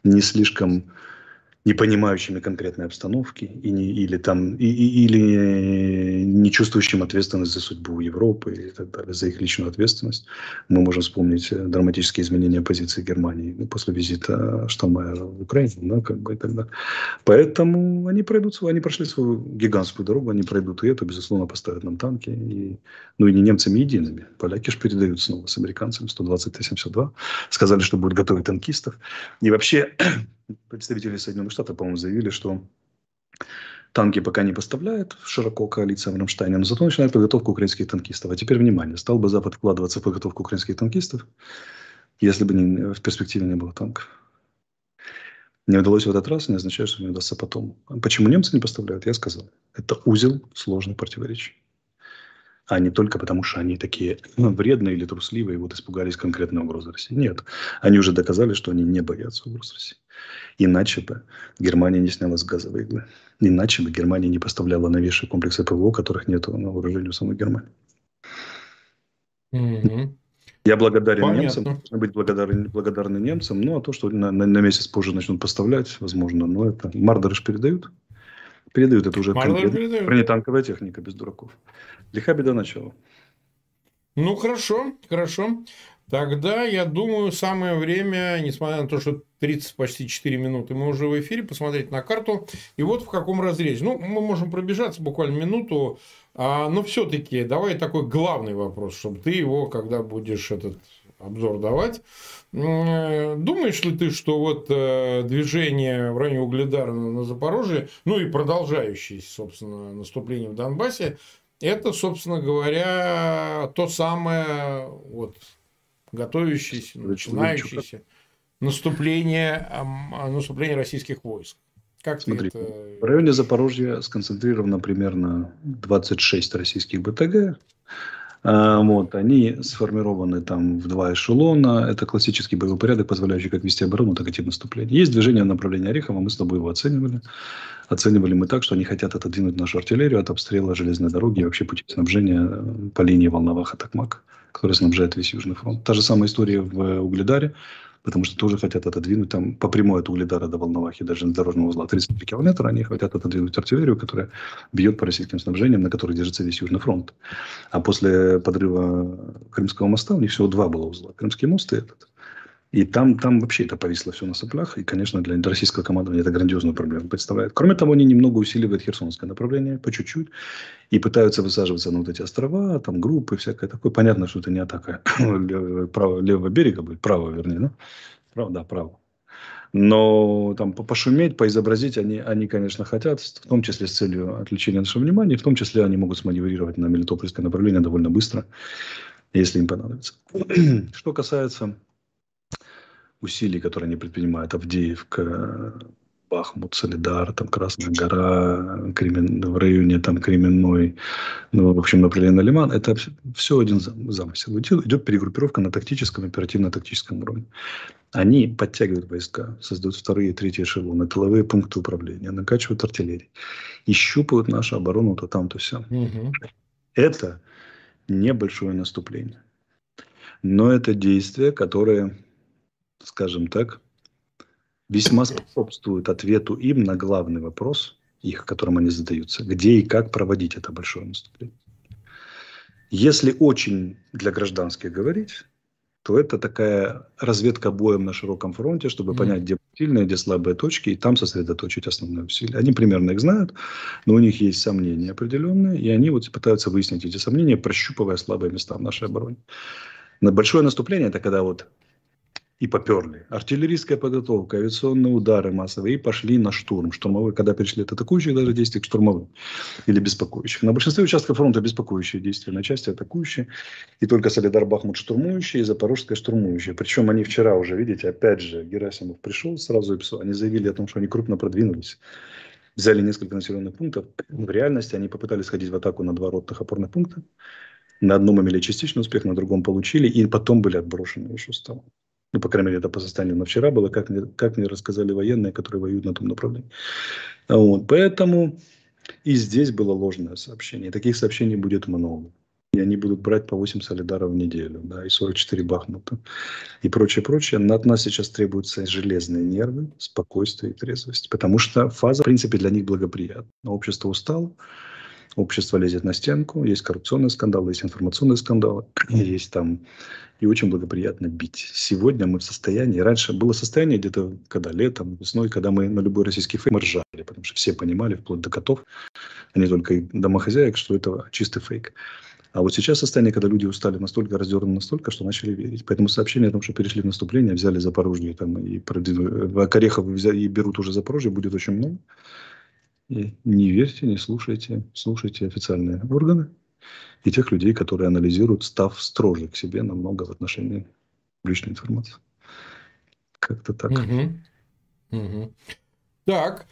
не слишком не понимающими конкретной обстановки и не, или, там, и, и, или не чувствующим ответственность за судьбу Европы и так далее, за их личную ответственность. Мы можем вспомнить э, драматические изменения позиции Германии после визита Штаммайера в Украину, да, как бы и так далее. Поэтому они пройдут, они прошли свою гигантскую дорогу, они пройдут и это, безусловно, поставят нам танки. И, ну и не немцами едиными. Поляки же передают снова с американцами 120 Т-72. Сказали, что будут готовить танкистов. И вообще представители Соединенных Штатов, по-моему, заявили, что танки пока не поставляет широко коалиция в Рамштайне, но зато начинает подготовку украинских танкистов. А теперь внимание, стал бы Запад вкладываться в подготовку украинских танкистов, если бы не, в перспективе не было танков. Не удалось в этот раз, не означает, что не удастся потом. Почему немцы не поставляют, я сказал. Это узел сложный противоречий а не только потому, что они такие ну, вредные или трусливые, и вот испугались конкретной угрозы России. Нет, они уже доказали, что они не боятся угроз России. Иначе бы Германия не сняла с газовой иглы. Иначе бы Германия не поставляла новейшие комплексы ПВО, которых нет на вооружении у самой Германии. Mm-hmm. Я благодарен Понятно. немцам, должны быть благодарны, благодарны немцам. Ну, а то, что на, на, на месяц позже начнут поставлять, возможно, но это Мардеры передают. Передают это уже бронетанковая техника без дураков. Лиха беда начала. Ну, хорошо, хорошо. Тогда, я думаю, самое время, несмотря на то, что 30 почти 4 минуты мы уже в эфире, посмотреть на карту. И вот в каком разрезе. Ну, мы можем пробежаться буквально минуту, а, но все-таки давай такой главный вопрос, чтобы ты его, когда будешь этот обзор давать. Думаешь ли ты, что вот э, движение в районе Угледара на Запорожье, ну и продолжающееся, собственно, наступление в Донбассе, это, собственно говоря, то самое вот, готовящееся, начинающееся наступление, наступление российских войск. Как Смотри, это... в районе Запорожья сконцентрировано примерно 26 российских БТГ, А, вот, они сформированы там в два эшелона. Это классический боевой порядок, позволяющий как вести оборону, так идти наступление. Есть движение в направлении Орехова, мы с тобой его оценивали. Оценивали мы так, что они хотят отодвинуть нашу артиллерию от обстрела железной дороги и вообще пути снабжения по линии Волноваха-Токмак, которая снабжает весь Южный фронт. Та же самая история в Угледаре потому что тоже хотят отодвинуть там по прямой от Угледара до Волновахи, даже на дорожного узла 33 километра, они хотят отодвинуть артиллерию, которая бьет по российским снабжениям, на которой держится весь Южный фронт. А после подрыва Крымского моста у них всего два было узла. Крымский мост и этот. И там, там вообще это повисло все на соплях. И, конечно, для российского командования это грандиозную проблему представляет. Кроме того, они немного усиливают херсонское направление, по чуть-чуть. И пытаются высаживаться на вот эти острова, там группы, всякое такое. Понятно, что это не атака левого, левого берега будет, правого, вернее, да? Право, да, право. Но там пошуметь, поизобразить они, они, конечно, хотят, в том числе с целью отвлечения нашего внимания, в том числе они могут сманеврировать на Мелитопольское направление довольно быстро, если им понадобится. Что касается усилий, которые они предпринимают, Авдеевка, Бахмут, Солидар, там Красная гора, Кремен, в районе там Кременной, ну, в общем, направление на Лиман, это все один замысел. Идет перегруппировка на тактическом, оперативно-тактическом уровне. Они подтягивают войска, создают вторые и третьи эшелоны, тыловые пункты управления, накачивают артиллерию и щупают нашу оборону то там, то все. Угу. Это небольшое наступление. Но это действия, которые скажем так, весьма способствует ответу им на главный вопрос, их, которым они задаются, где и как проводить это большое наступление. Если очень для гражданских говорить, то это такая разведка боем на широком фронте, чтобы mm. понять, где сильные, где слабые точки, и там сосредоточить основные усилия. Они примерно их знают, но у них есть сомнения определенные, и они вот пытаются выяснить эти сомнения, прощупывая слабые места в нашей обороне. На большое наступление – это когда вот и поперли. Артиллерийская подготовка, авиационные удары массовые и пошли на штурм. Штурмовые, когда перешли от атакующих даже действий к штурмовым или беспокоящих. На большинстве участков фронта беспокоящие действия, на части атакующие. И только Солидар Бахмут штурмующие и Запорожская штурмующая. Причем они вчера уже, видите, опять же, Герасимов пришел сразу и. Они заявили о том, что они крупно продвинулись взяли несколько населенных пунктов. В реальности они попытались сходить в атаку на два ротных опорных пункта. На одном имели частичный успех, на другом получили, и потом были отброшены еще стало. Ну, по крайней мере, это по состоянию на вчера было, как мне, как мне рассказали военные, которые воюют на том направлении. Вот, поэтому и здесь было ложное сообщение. Таких сообщений будет много. И они будут брать по 8 солидаров в неделю, да, и 44 бахнута, и прочее, прочее. От нас сейчас требуются железные нервы, спокойствие и трезвость. Потому что фаза, в принципе, для них благоприятна. Общество устало, общество лезет на стенку, есть коррупционные скандалы, есть информационные скандалы, есть там и очень благоприятно бить. Сегодня мы в состоянии, раньше было состояние где-то, когда летом, весной, когда мы на любой российский фейк мы ржали, потому что все понимали, вплоть до котов, а не только домохозяек, что это чистый фейк. А вот сейчас состояние, когда люди устали настолько, раздернаны настолько, что начали верить. Поэтому сообщение о том, что перешли в наступление, взяли Запорожье там, и Корехов взяли, и берут уже Запорожье, будет очень много. Не верьте, не слушайте, слушайте официальные органы и тех людей, которые анализируют, став строже к себе намного в отношении личной информации. Как-то так. Угу. Угу. Так,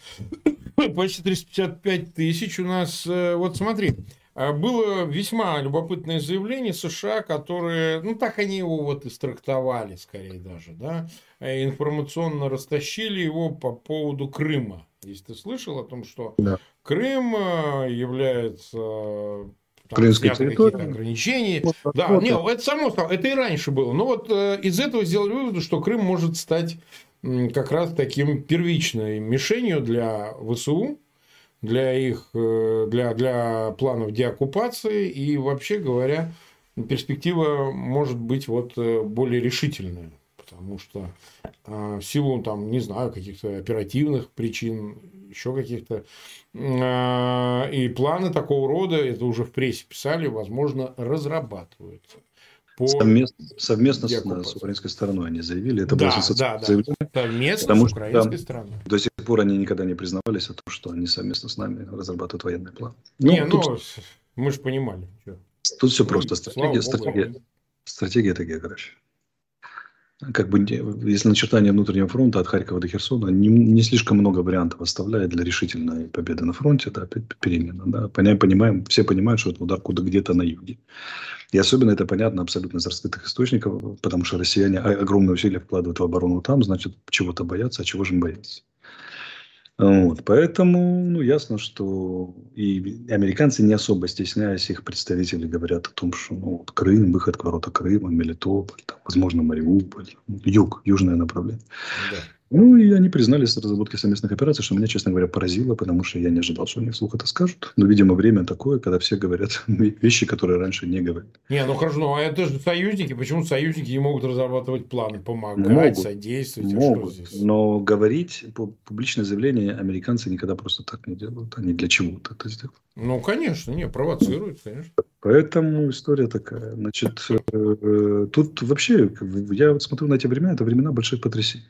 почти 355 тысяч у нас. Э, вот смотри, было весьма любопытное заявление США, которые, ну так они его вот и страктовали, скорее даже, да, э, информационно растащили его по поводу Крыма. Если ты слышал о том, что да. Крым э, является Крымской территории. ограничений. Вот, да, вот, не, это само собой, это и раньше было. Но вот э, из этого сделали вывод, что Крым может стать как раз таким первичной мишенью для ВСУ, для их э, для, для планов деоккупации. И вообще говоря перспектива может быть вот э, более решительная. Потому что э, в силу там не знаю каких-то оперативных причин еще каких-то и планы такого рода это уже в прессе писали возможно разрабатываются по совместно, совместно с, с украинской стороной они заявили. Это да, было да, да. заявление. Совместно потому с украинской что, стороной. До сих пор они никогда не признавались о том, что они совместно с нами разрабатывают военный план. Ну, не, тут, ну, мы же понимали. Тут все просто. Стратегия, стратегия, стратегия это география. Как бы, если начертание внутреннего фронта от Харькова до Херсона не, не слишком много вариантов оставляет для решительной победы на фронте, да, перемена, да, понимаем, все понимают, что это удар куда где-то на юге. И особенно это понятно абсолютно из раскрытых источников, потому что россияне огромные усилия вкладывают в оборону там, значит, чего-то боятся, а чего же им бояться? Вот, поэтому, ну, ясно, что и американцы, не особо стесняясь, их представители говорят о том, что ну, вот Крым, выход к ворота Крыма, Мелитополь, там, возможно, Мариуполь, юг, южное направление. Да. Ну, и они признали с разработки совместных операций, что меня, честно говоря, поразило, потому что я не ожидал, что они вслух это скажут. Но, видимо, время такое, когда все говорят вещи, которые раньше не говорили. Не, ну хорошо, ну а это же союзники. Почему союзники не могут разрабатывать планы, помогать, могут, содействовать? Могут, а что здесь? но говорить, публичное заявление американцы никогда просто так не делают. Они для чего-то это сделают. Ну, конечно, не, провоцируют, конечно. Поэтому история такая. Значит, э, э, тут вообще, я вот смотрю на эти времена, это времена больших потрясений.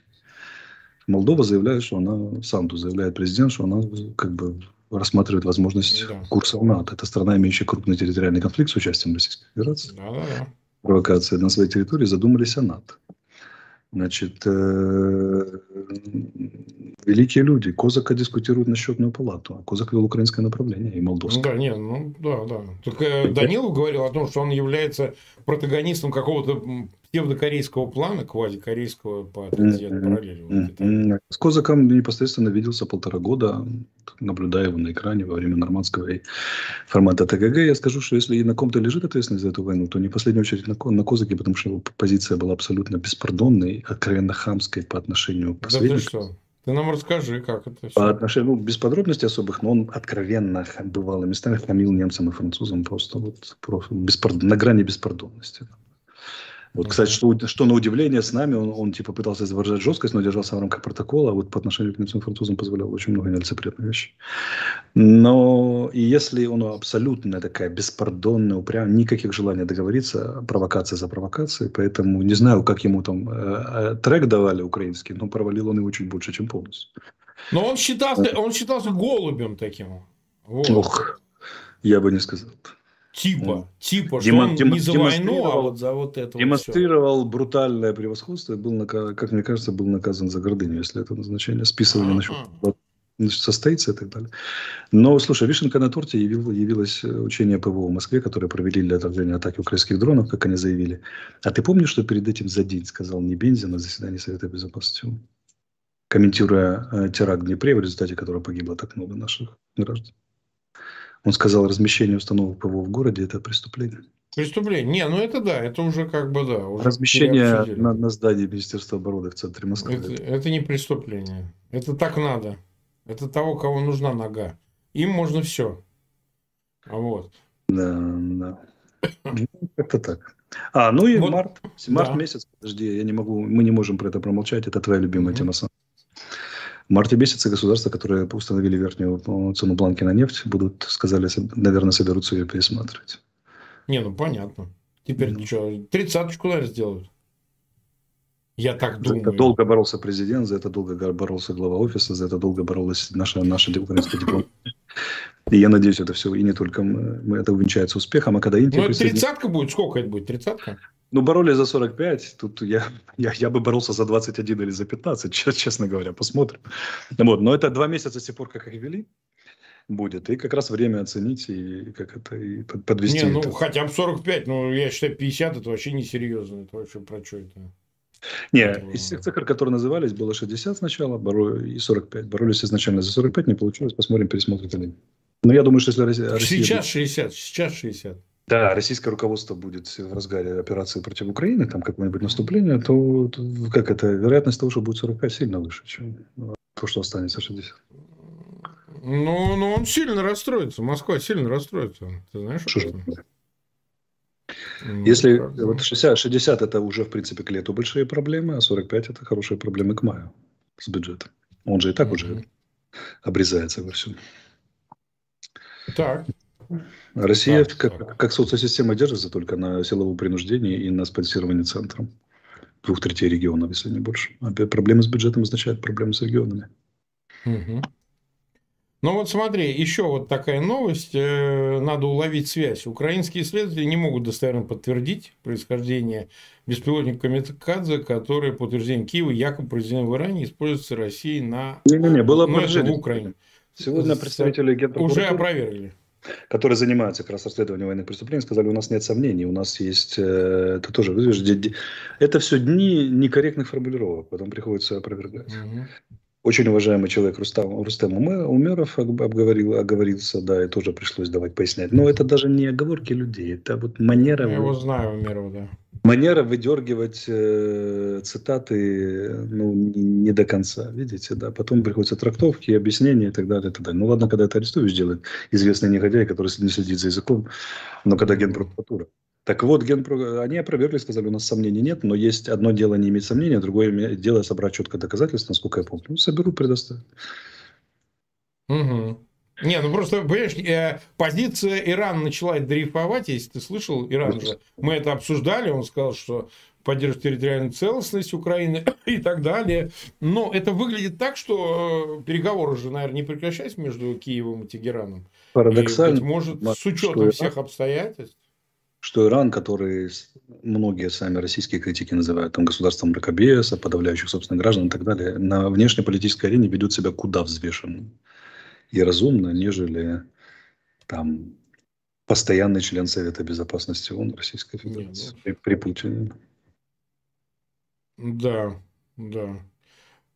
Молдова заявляет, что она, Санду заявляет президент, что она как бы рассматривает возможность да. курса в НАТО. Это страна, имеющая крупный территориальный конфликт с участием Российской Федерации. Да, да, да. Провокация на своей территории задумались о НАТО. Значит, э, великие люди. Козака дискутирует на счетную палату, а Козак вел украинское направление и молдовское. Да, нет, ну да, да. Только Данилов говорил о том, что он является протагонистом какого-то псевдокорейского плана, квазикорейского по параллели. С Козаком непосредственно виделся полтора года, наблюдая его на экране во время нормандского формата ТГГ. Я скажу, что если и на ком-то лежит ответственность за эту войну, то не в последнюю очередь на, на Козаке, потому что его позиция была абсолютно беспардонной, откровенно хамской по отношению к последнему. Да ты нам расскажи, как это все. По отношению, ну, без подробностей особых, но он откровенно бывало местами хамил немцам и французам просто вот, просто беспардон, на грани беспардонности. Вот, кстати, что, что на удивление с нами, он, он типа пытался изображать жесткость, но держался в рамках протокола, а вот по отношению к немцам французам позволял очень много нелицеприятных вещей. Но и если он абсолютно такая беспардонная, упрям, никаких желаний договориться, провокация за провокацией, поэтому не знаю, как ему там э, э, трек давали украинский, но провалил он его чуть больше, чем полностью. Но он считался, он считался голубем таким. Вот. Ох, я бы не сказал. Типа, типа, что он не за войну, а вот за вот это Демонстрировал вот брутальное превосходство и был, как мне кажется, был наказан за гордыню, если это назначение списывали насчет значит, состоится и так далее. Но, слушай, вишенка на торте явил, явилось учение ПВО в Москве, которое провели для отражения атаки украинских дронов, как они заявили. А ты помнишь, что перед этим за день сказал Небензин на заседании Совета Безопасности? Комментируя э, теракт в Днепре, в результате которого погибло так много наших граждан. Он сказал, размещение установок ПВО в городе – это преступление. Преступление. Не, ну это да, это уже как бы да. Уже Размещение на, на здании Министерства обороны в центре Москвы. Это, это не преступление. Это так надо. Это того, кого нужна нога. Им можно все. А вот. Да, да. Ну, как-то так. А, ну и вот, март. Март да. месяц, подожди, я не могу, мы не можем про это промолчать. Это твоя любимая mm-hmm. тема. В марте месяце государства, которые установили верхнюю ну, цену бланки на нефть, будут, сказали, наверное, соберутся ее пересматривать. Не, ну понятно. Теперь mm. что, тридцаточку, наверное, сделают. Я так думаю. За это долго боролся президент, за это долго боролся глава офиса, за это долго боролась наша, наша украинская дипломатия. И я надеюсь, это все, и не только мы, это увенчается успехом. А когда Индия... Ну, тридцатка будет, сколько это будет, тридцатка? Ну, боролись за 45. Тут я, я, я бы боролся за 21 или за 15, честно говоря. Посмотрим. Вот. Но это два месяца с тех пор, как их ввели будет. И как раз время оценить и как это и подвести. Не, ну это. хотя бы 45, ну я считаю 50 это вообще несерьезно. Это вообще про что это? Не, это... из всех цифр, которые назывались, было 60 сначала боро... и 45. Боролись изначально за 45, не получилось. Посмотрим, пересмотрят или нет. Но я думаю, что если Россия... Сейчас 60, сейчас 60. Да, российское руководство будет в разгаре операции против Украины, там какое-нибудь наступление, то, то как это, вероятность того, что будет 45 сильно выше, чем то, что останется 60. Ну, ну, он сильно расстроится. Москва сильно расстроится. Ты знаешь, что ну, Если правда. вот 60, 60 это уже, в принципе, к лету большие проблемы, а 45 это хорошие проблемы к маю с бюджетом. Он же и так mm-hmm. уже обрезается во всем. Так. Россия так, как, так. как социосистема держится только на силовом принуждении и на спонсировании центром. Двух третей регионов, если не больше. А проблемы с бюджетом означают проблемы с регионами. Угу. Ну вот смотри, еще вот такая новость, э, надо уловить связь. Украинские исследователи не могут достоверно подтвердить происхождение беспилотника Камикадзе, который, по утверждению Киева, якобы произведен в Иране, используется Россией на... Не-не-не, было ну, в Украине. Сегодня представители Генпрокуратуры... Уже опровергли которые занимаются как раз расследованием военных преступлений, сказали, у нас нет сомнений, у нас есть, э, это тоже, видишь, это все дни некорректных формулировок, потом приходится опровергать. Угу. Очень уважаемый человек Рустам, Рустам Умеров обговорил, оговорился, да, и тоже пришлось давать пояснять. Но это даже не оговорки людей, это вот манера... Я его знаю, Умерова, да. Манера выдергивать э, цитаты ну, не, не до конца, видите, да. Потом приходятся трактовки, объяснения и так далее, и так далее. Ну ладно, когда это Арестович делает, известный негодяй, который не следит за языком, но когда генпрокуратура. Так вот, Генпро... они опровергли, сказали, у нас сомнений нет, но есть одно дело не иметь сомнений, а другое дело собрать четко доказательства, насколько я помню. Ну, соберу, предоставят. Угу. Не, ну просто, понимаешь, э, позиция Ирана начала дрейфовать, если ты слышал, Иран же, мы это обсуждали, он сказал, что поддерживает территориальную целостность Украины и так далее. Но это выглядит так, что э, переговоры же, наверное, не прекращаются между Киевом и Тегераном. Парадоксально. И, быть может, с учетом всех обстоятельств что Иран, который многие сами российские критики называют там, государством мракобеса, подавляющих собственных граждан и так далее, на внешнеполитической арене ведут себя куда взвешенно и разумно, нежели там постоянный член Совета Безопасности ООН Российской Федерации Нет, при, при Путине. Да, да.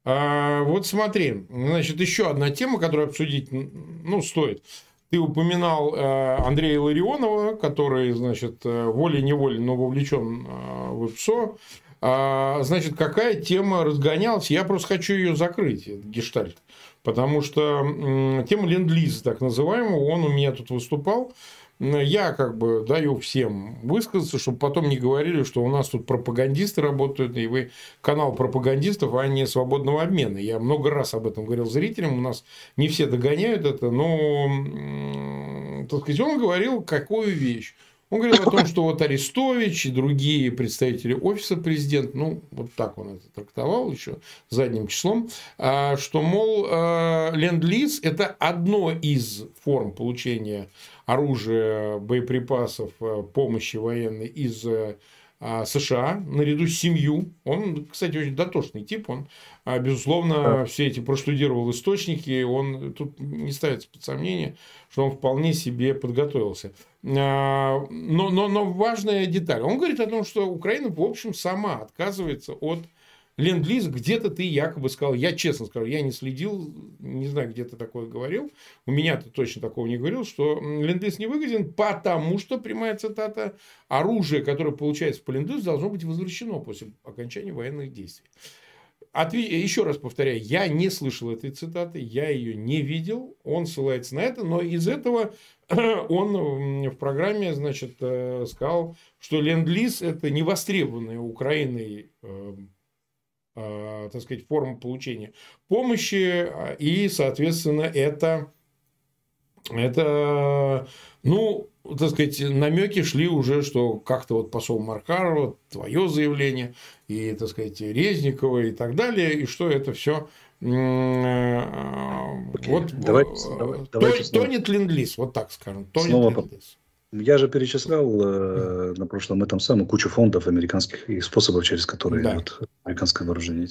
А, вот смотри, значит, еще одна тема, которую обсудить, ну, стоит. Ты упоминал э, Андрея Ларионова, который, значит, э, волей-неволей, но вовлечен э, в ИПСО. А, значит, какая тема разгонялась? Я просто хочу ее закрыть, гештальт. Потому что тема ленд-лиза, так называемого, он у меня тут выступал я как бы даю всем высказаться, чтобы потом не говорили, что у нас тут пропагандисты работают, и вы канал пропагандистов, а не свободного обмена. Я много раз об этом говорил зрителям, у нас не все догоняют это, но, так сказать, он говорил, какую вещь. Он говорил о том, что вот Арестович и другие представители офиса президента, ну, вот так он это трактовал еще задним числом, а, что, мол, а, ленд-лиз – это одно из форм получения оружия, боеприпасов, э, помощи военной из а, США наряду с семью. Он, кстати, очень дотошный тип. Он, а, безусловно, все эти проштудировал источники. Он тут не ставится под сомнение, что он вполне себе подготовился. А, но, но, но важная деталь. Он говорит о том, что Украина, в общем, сама отказывается от Ленд-лиз, где-то ты якобы сказал, я честно скажу, я не следил, не знаю, где ты такое говорил, у меня ты точно такого не говорил, что ленд-лиз не выгоден, потому что, прямая цитата, оружие, которое получается по ленд должно быть возвращено после окончания военных действий. Отве... Еще раз повторяю, я не слышал этой цитаты, я ее не видел, он ссылается на это, но из этого он в программе, значит, э, сказал, что ленд-лиз это невостребованная Украиной э, так сказать, форма получения помощи, а, и, соответственно, это, это, ну, так сказать, намеки шли уже, что как-то вот посол Маркарова, твое заявление, и, так сказать, Резникова и так далее, и что это все Okay. Вот давайте, э, давайте тонет ленд-лиз, вот так скажем. Тонет снова, ленд-лиз. Я же перечислял э, на прошлом этом самом кучу фондов американских и способов, через которые да. идет американское вооружение.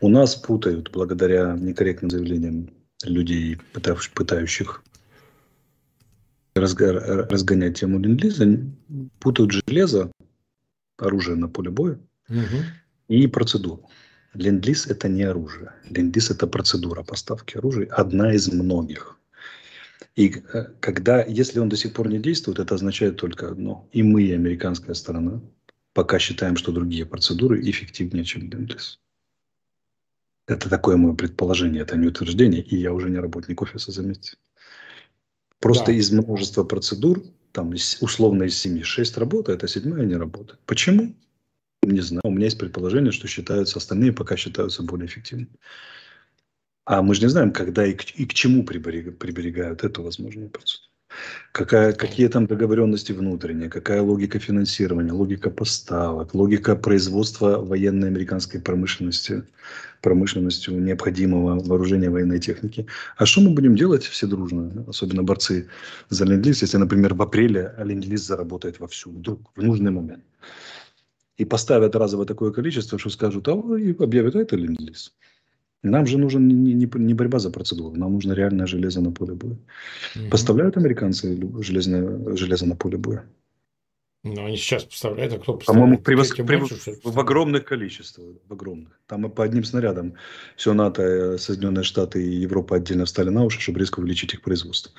У нас путают, благодаря некорректным заявлениям людей, пытавших, пытающих разго, разгонять тему ленд путают железо, оружие на поле боя угу. и процедуру. ленд это не оружие. ленд это процедура поставки оружия, одна из многих. И э, когда, если он до сих пор не действует, это означает только одно. И мы, и американская сторона, пока считаем, что другие процедуры эффективнее, чем Дендлис. Это такое мое предположение, это не утверждение, и я уже не работник офиса, заметьте. Просто да. из множества процедур, там условно из семи, шесть работает, а седьмая не работает. Почему? Не знаю. У меня есть предположение, что считаются остальные, пока считаются более эффективными. А мы же не знаем, когда и к, и к чему приберегают эту возможную процедуру. какая, какие там договоренности внутренние, какая логика финансирования, логика поставок, логика производства военной американской промышленности, промышленностью необходимого вооружения военной техники. А что мы будем делать все дружно, особенно борцы за ленд если, например, в апреле ленд заработает вовсю, вдруг, в нужный момент. И поставят разово такое количество, что скажут, а и объявят, а это ленд нам же нужен не, не, не борьба за процедуру, нам нужно реальное железо на поле боя. Угу. Поставляют американцы железное железо на поле боя? Ну, они сейчас поставляют, а кто поставляет? По-моему, при, больше, в огромных количествах. В огромных. Там и по одним снарядам все НАТО, э, Соединенные Штаты и Европа отдельно встали на уши, чтобы резко увеличить их производство.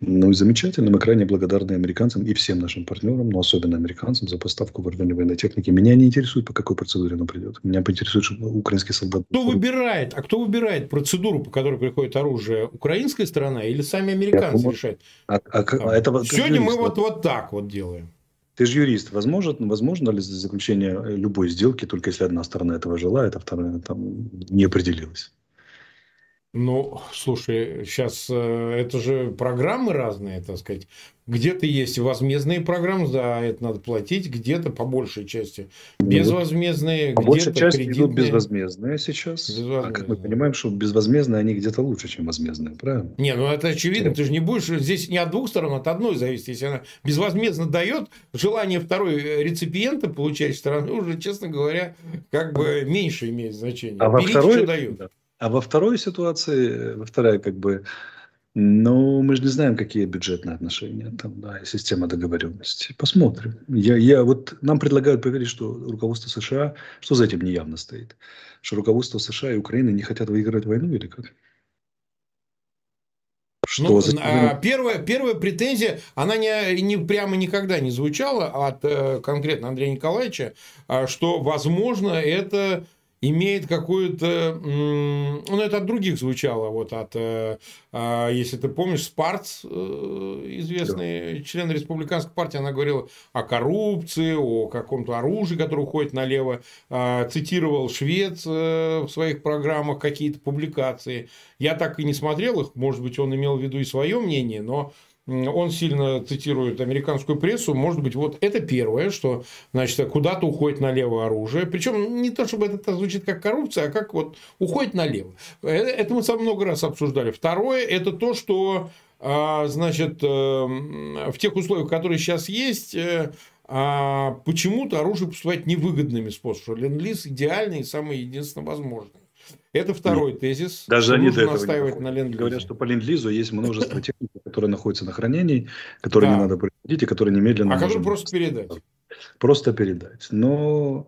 Ну и замечательно. Мы крайне благодарны американцам и всем нашим партнерам, но особенно американцам за поставку вооруженной военной техники. Меня не интересует, по какой процедуре оно придет. Меня интересует, что украинский солдат... Кто выбирает? А кто выбирает процедуру, по которой приходит оружие? Украинская сторона или сами американцы думаю, решают? А, а, а, это, Сегодня мы вот, вот так вот делаем. Ты же юрист. Возможно, возможно ли заключение любой сделки, только если одна сторона этого желает, а вторая там не определилась? Ну, слушай, сейчас э, это же программы разные, так сказать. Где-то есть возмездные программы, за это надо платить, где-то по большей части ну, безвозмездные, по большей части кредитные. идут безвозмездные сейчас. Безвозмездные. А как мы понимаем, что безвозмездные они где-то лучше, чем возмездные, правильно? Не, ну это очевидно, ты же не будешь, здесь не от двух сторон, а от одной зависит. Если она безвозмездно дает, желание второй реципиента, получающей стороны, уже, честно говоря, как бы меньше имеет значение. А Берите, во второй, что дают. А во второй ситуации, во вторая как бы ну, мы же не знаем, какие бюджетные отношения там, да, и система договоренности. Посмотрим. Я, я, вот нам предлагают поверить, что руководство США, что за этим неявно стоит, что руководство США и Украины не хотят выиграть войну или как? Что ну, за... а, первая, первая претензия, она не, не прямо никогда не звучала от э, конкретно Андрея Николаевича, а, что, возможно, это имеет какую-то... Ну, это от других звучало. Вот от, э, а, если ты помнишь, Спарц, э, известный да. член республиканской партии, она говорила о коррупции, о каком-то оружии, которое уходит налево. А, цитировал швец э, в своих программах какие-то публикации. Я так и не смотрел их. Может быть, он имел в виду и свое мнение, но он сильно цитирует американскую прессу. Может быть, вот это первое, что значит, куда-то уходит налево оружие. Причем не то, чтобы это звучит как коррупция, а как вот уходит налево. Э, это мы сам много раз обсуждали. Второе – это то, что а, значит, э, в тех условиях, которые сейчас есть, э, а почему-то оружие поступает невыгодными способами. Ленд-лиз идеальный и самый единственно возможный. Это второй Нет. тезис. Даже они до этого настаивать на ленд Говорят, что по ленд-лизу есть множество техники, которые находятся на хранении, которые да. не надо производить и которые немедленно... А которые просто передать. Просто передать. Но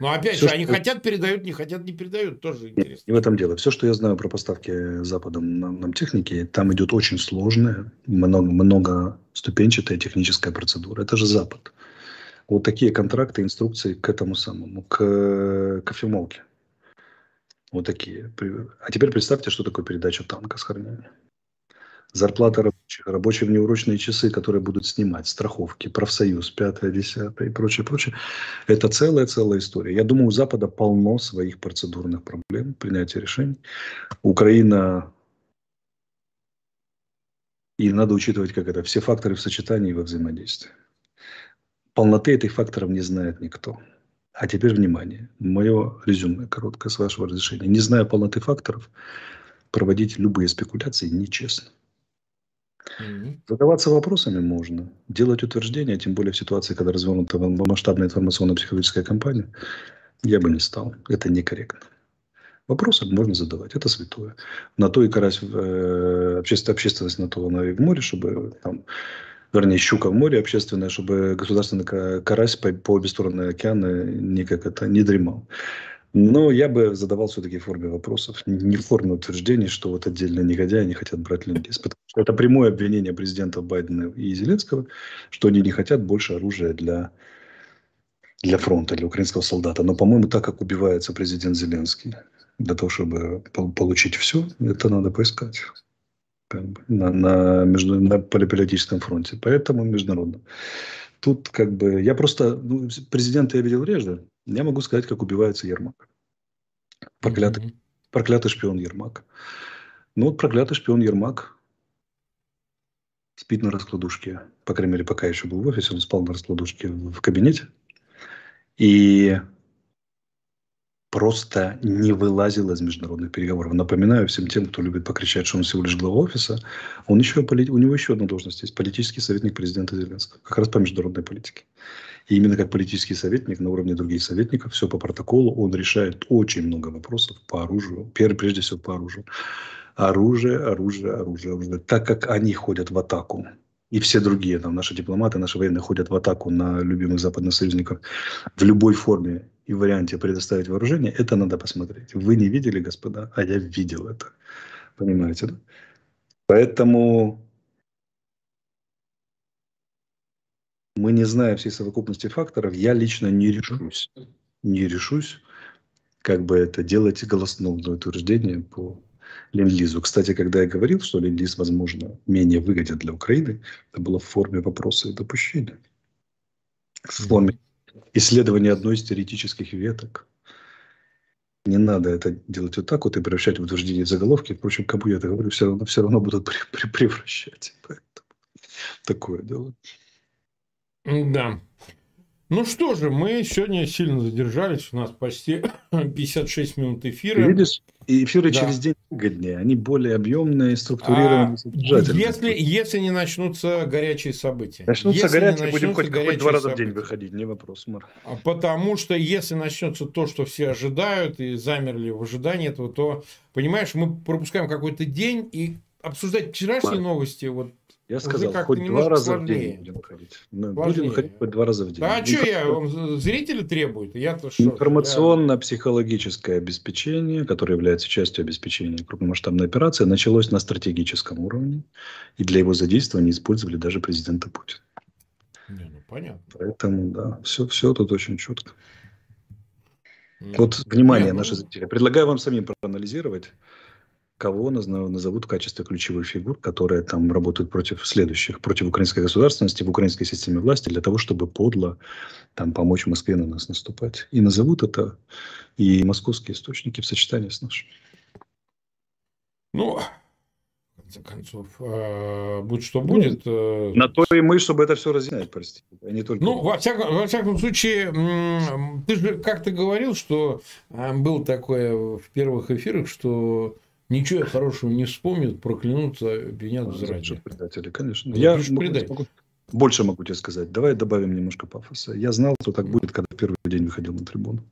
но опять Все, же, они что... хотят передают, не хотят не передают, тоже интересно. Нет, не в этом дело. Все, что я знаю про поставки Западом нам, нам техники, там идет очень сложная, много, много ступенчатая техническая процедура. Это же Запад. Вот такие контракты, инструкции к этому самому, к кофемолке. Вот такие. А теперь представьте, что такое передача танка с хранением. Зарплата рабочих, рабочие внеурочные часы, которые будут снимать, страховки, профсоюз, пятое, десятое и прочее, прочее. Это целая-целая история. Я думаю, у Запада полно своих процедурных проблем принятия решений. Украина и надо учитывать, как это, все факторы в сочетании и во взаимодействии. Полноты этих факторов не знает никто. А теперь внимание. Мое резюме короткое, с вашего разрешения. Не зная полноты факторов, проводить любые спекуляции нечестно. Mm-hmm. Задаваться вопросами можно. Делать утверждения, тем более в ситуации, когда развернута масштабная информационно-психологическая кампания, я бы не стал. Это некорректно. Вопросы можно задавать, это святое. На то и карась э, общественность на то она и в море, чтобы там вернее, щука в море общественная, чтобы государственный карась по, по обе стороны океана никак это не дремал. Но я бы задавал все-таки в форме вопросов, не в форме утверждений, что вот отдельно негодяи не хотят брать ленд Потому что это прямое обвинение президента Байдена и Зеленского, что они не хотят больше оружия для, для фронта, для украинского солдата. Но, по-моему, так как убивается президент Зеленский, для того, чтобы получить все, это надо поискать на, на, между, на полиполитическом фронте, поэтому международном. Тут как бы, я просто, ну, президента я видел реже, я могу сказать, как убивается Ермак. Проклятый, mm-hmm. проклятый шпион Ермак. Ну вот проклятый шпион Ермак спит на раскладушке. По крайней мере, пока еще был в офисе, он спал на раскладушке в кабинете. И просто не вылазил из международных переговоров. Напоминаю всем тем, кто любит покричать, что он всего лишь глава офиса, он еще, у него еще одна должность есть, политический советник президента Зеленского, как раз по международной политике. И именно как политический советник на уровне других советников, все по протоколу, он решает очень много вопросов по оружию, прежде всего по оружию. Оружие, оружие, оружие, оружие. Так как они ходят в атаку и все другие, там, наши дипломаты, наши военные ходят в атаку на любимых западных союзников в любой форме и варианте предоставить вооружение, это надо посмотреть. Вы не видели, господа, а я видел это. Понимаете, да? Поэтому мы не знаем всей совокупности факторов. Я лично не решусь, не решусь, как бы это делать голосное утверждение по ленд-лизу. Кстати, когда я говорил, что ленд-лиз, возможно, менее выгоден для Украины, это было в форме вопроса и допущения. В форме исследования одной из теоретических веток. Не надо это делать вот так вот и превращать в утверждение заголовки. Впрочем, кому я это говорю, все равно, все равно будут превращать. Поэтому такое дело. Да. Ну что же, мы сегодня сильно задержались. У нас почти 56 минут эфира. видишь, и эфиры да. через день выгоднее. Они более объемные, структурированные, а, Если, если не начнутся горячие события. Начнутся если горячие, будем хоть, хоть два раза события. в день выходить, не вопрос, Мар. А потому что если начнется то, что все ожидают и замерли в ожидании этого, то, понимаешь, мы пропускаем какой-то день и обсуждать вчерашние Мар. новости, вот я сказал, хоть два раза сложнее. в день будем выходить. Ну, будем выходить хоть два раза в день. Да, а что я, вам зрители требуют? Я-то Информационно-психологическое обеспечение, которое является частью обеспечения крупномасштабной операции, началось на стратегическом уровне. И для его задействования использовали даже президента Путина. Не, ну, понятно. Поэтому, да, все, все тут очень четко. Ну, вот, внимание, Нет, наши зрители. Предлагаю вам самим проанализировать кого назовут в качестве ключевых фигур, которые там работают против следующих, против украинской государственности, в украинской системе власти, для того, чтобы подло там помочь Москве на нас наступать. И назовут это и московские источники в сочетании с нашими. Ну, в конце концов, э, будь что будет. Ну, на то и мы, чтобы это все разъяснять, простите. А не только... Ну, во всяком, во всяком случае, ты же как-то говорил, что э, был такое в первых эфирах, что ничего хорошего не вспомнят, проклянутся, обвинят в зраде. Предатели, конечно. Я могу, больше могу тебе сказать. Давай добавим немножко пафоса. Я знал, что так будет, когда первый день выходил на трибуну.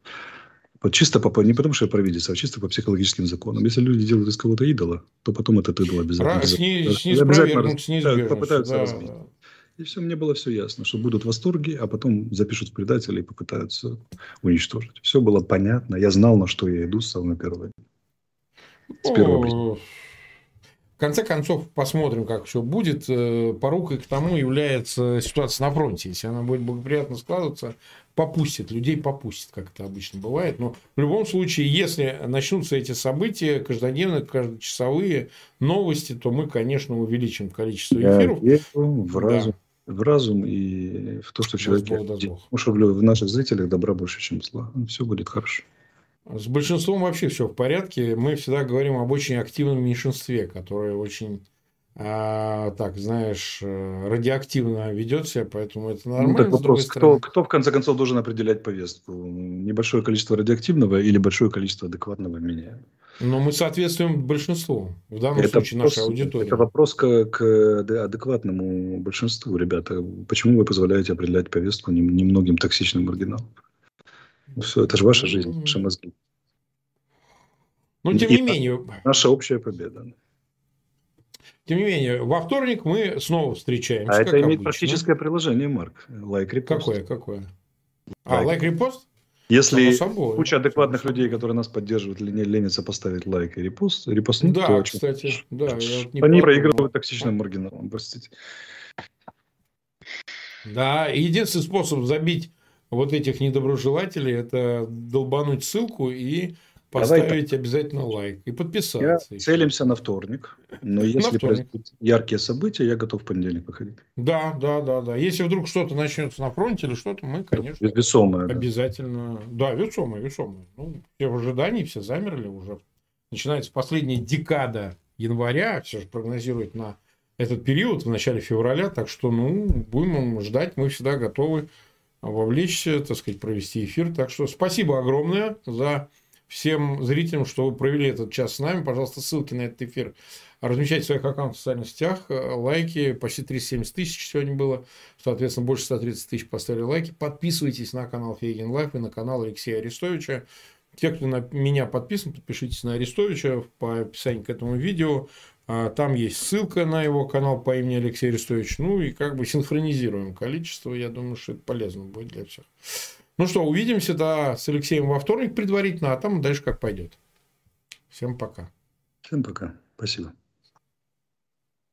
Вот чисто по, не потому, что я провидец, а чисто по психологическим законам. Если люди делают из кого-то идола, то потом этот идол обязательно, Раз, не, не обязательно раз, попытаются да. разбить. И все, мне было все ясно, что будут в восторге, а потом запишут в предателя и попытаются уничтожить. Все было понятно. Я знал, на что я иду с самого первого дня. С первого в конце концов, посмотрим, как все будет. Э, порукой к тому является ситуация на фронте. Если она будет благоприятно складываться, попустит, людей попустит, как это обычно бывает. Но в любом случае, если начнутся эти события, каждодневные, каждочасовые новости, то мы, конечно, увеличим количество эфиров. Я верю в разум, да. в разум и в то, что человек... Потому что в наших зрителях добра больше, чем зла. Все будет хорошо. С большинством вообще все в порядке. Мы всегда говорим об очень активном меньшинстве, которое очень а, так, знаешь, э, радиоактивно ведет себя, поэтому это нормально. Ну, так вопрос, кто, кто в конце концов должен определять повестку? Небольшое количество радиоактивного или большое количество адекватного меня? Но мы соответствуем большинству, в данном это случае вопрос, наша аудитория. Это вопрос к, к адекватному большинству, ребята. Почему вы позволяете определять повестку немногим токсичным маргиналам? Все, это же ваша жизнь, ваши мозги. Но тем не менее... Наша общая победа. Тем не менее, во вторник мы снова встречаемся. А это имеет обычно. практическое приложение, Марк. Лайк репост. Какое? Какое? А, лайк репост? Если куча адекватных людей, которые нас поддерживают, не ленятся поставить лайк и репост, репостнуть, да, то кстати, да, я они проигрывают токсичным маргиналом, простите. Да, единственный способ забить вот этих недоброжелателей, это долбануть ссылку и поставить обязательно лайк и подписаться. Я целимся на вторник, но если произойдут яркие события, я готов в понедельник выходить. Да, да, да, да. Если вдруг что-то начнется на фронте или что-то, мы, конечно, весомое, обязательно. Да, да весомое, весомое. Ну, все в ожидании, все замерли уже. Начинается последняя декада января, все же прогнозирует на этот период в начале февраля, так что, ну, будем ждать, мы всегда готовы вовлечься, так сказать, провести эфир. Так что спасибо огромное за всем зрителям, что вы провели этот час с нами. Пожалуйста, ссылки на этот эфир размещайте в своих аккаунтах в социальных сетях. Лайки. Почти 370 тысяч сегодня было. Соответственно, больше 130 тысяч поставили лайки. Подписывайтесь на канал Фейгин Live и на канал Алексея Арестовича. Те, кто на меня подписан, подпишитесь на Арестовича по описанию к этому видео. А, там есть ссылка на его канал по имени Алексей Арестович. Ну и как бы синхронизируем количество. Я думаю, что это полезно будет для всех. Ну что, увидимся да, с Алексеем во вторник предварительно, а там дальше как пойдет. Всем пока. Всем пока. Спасибо.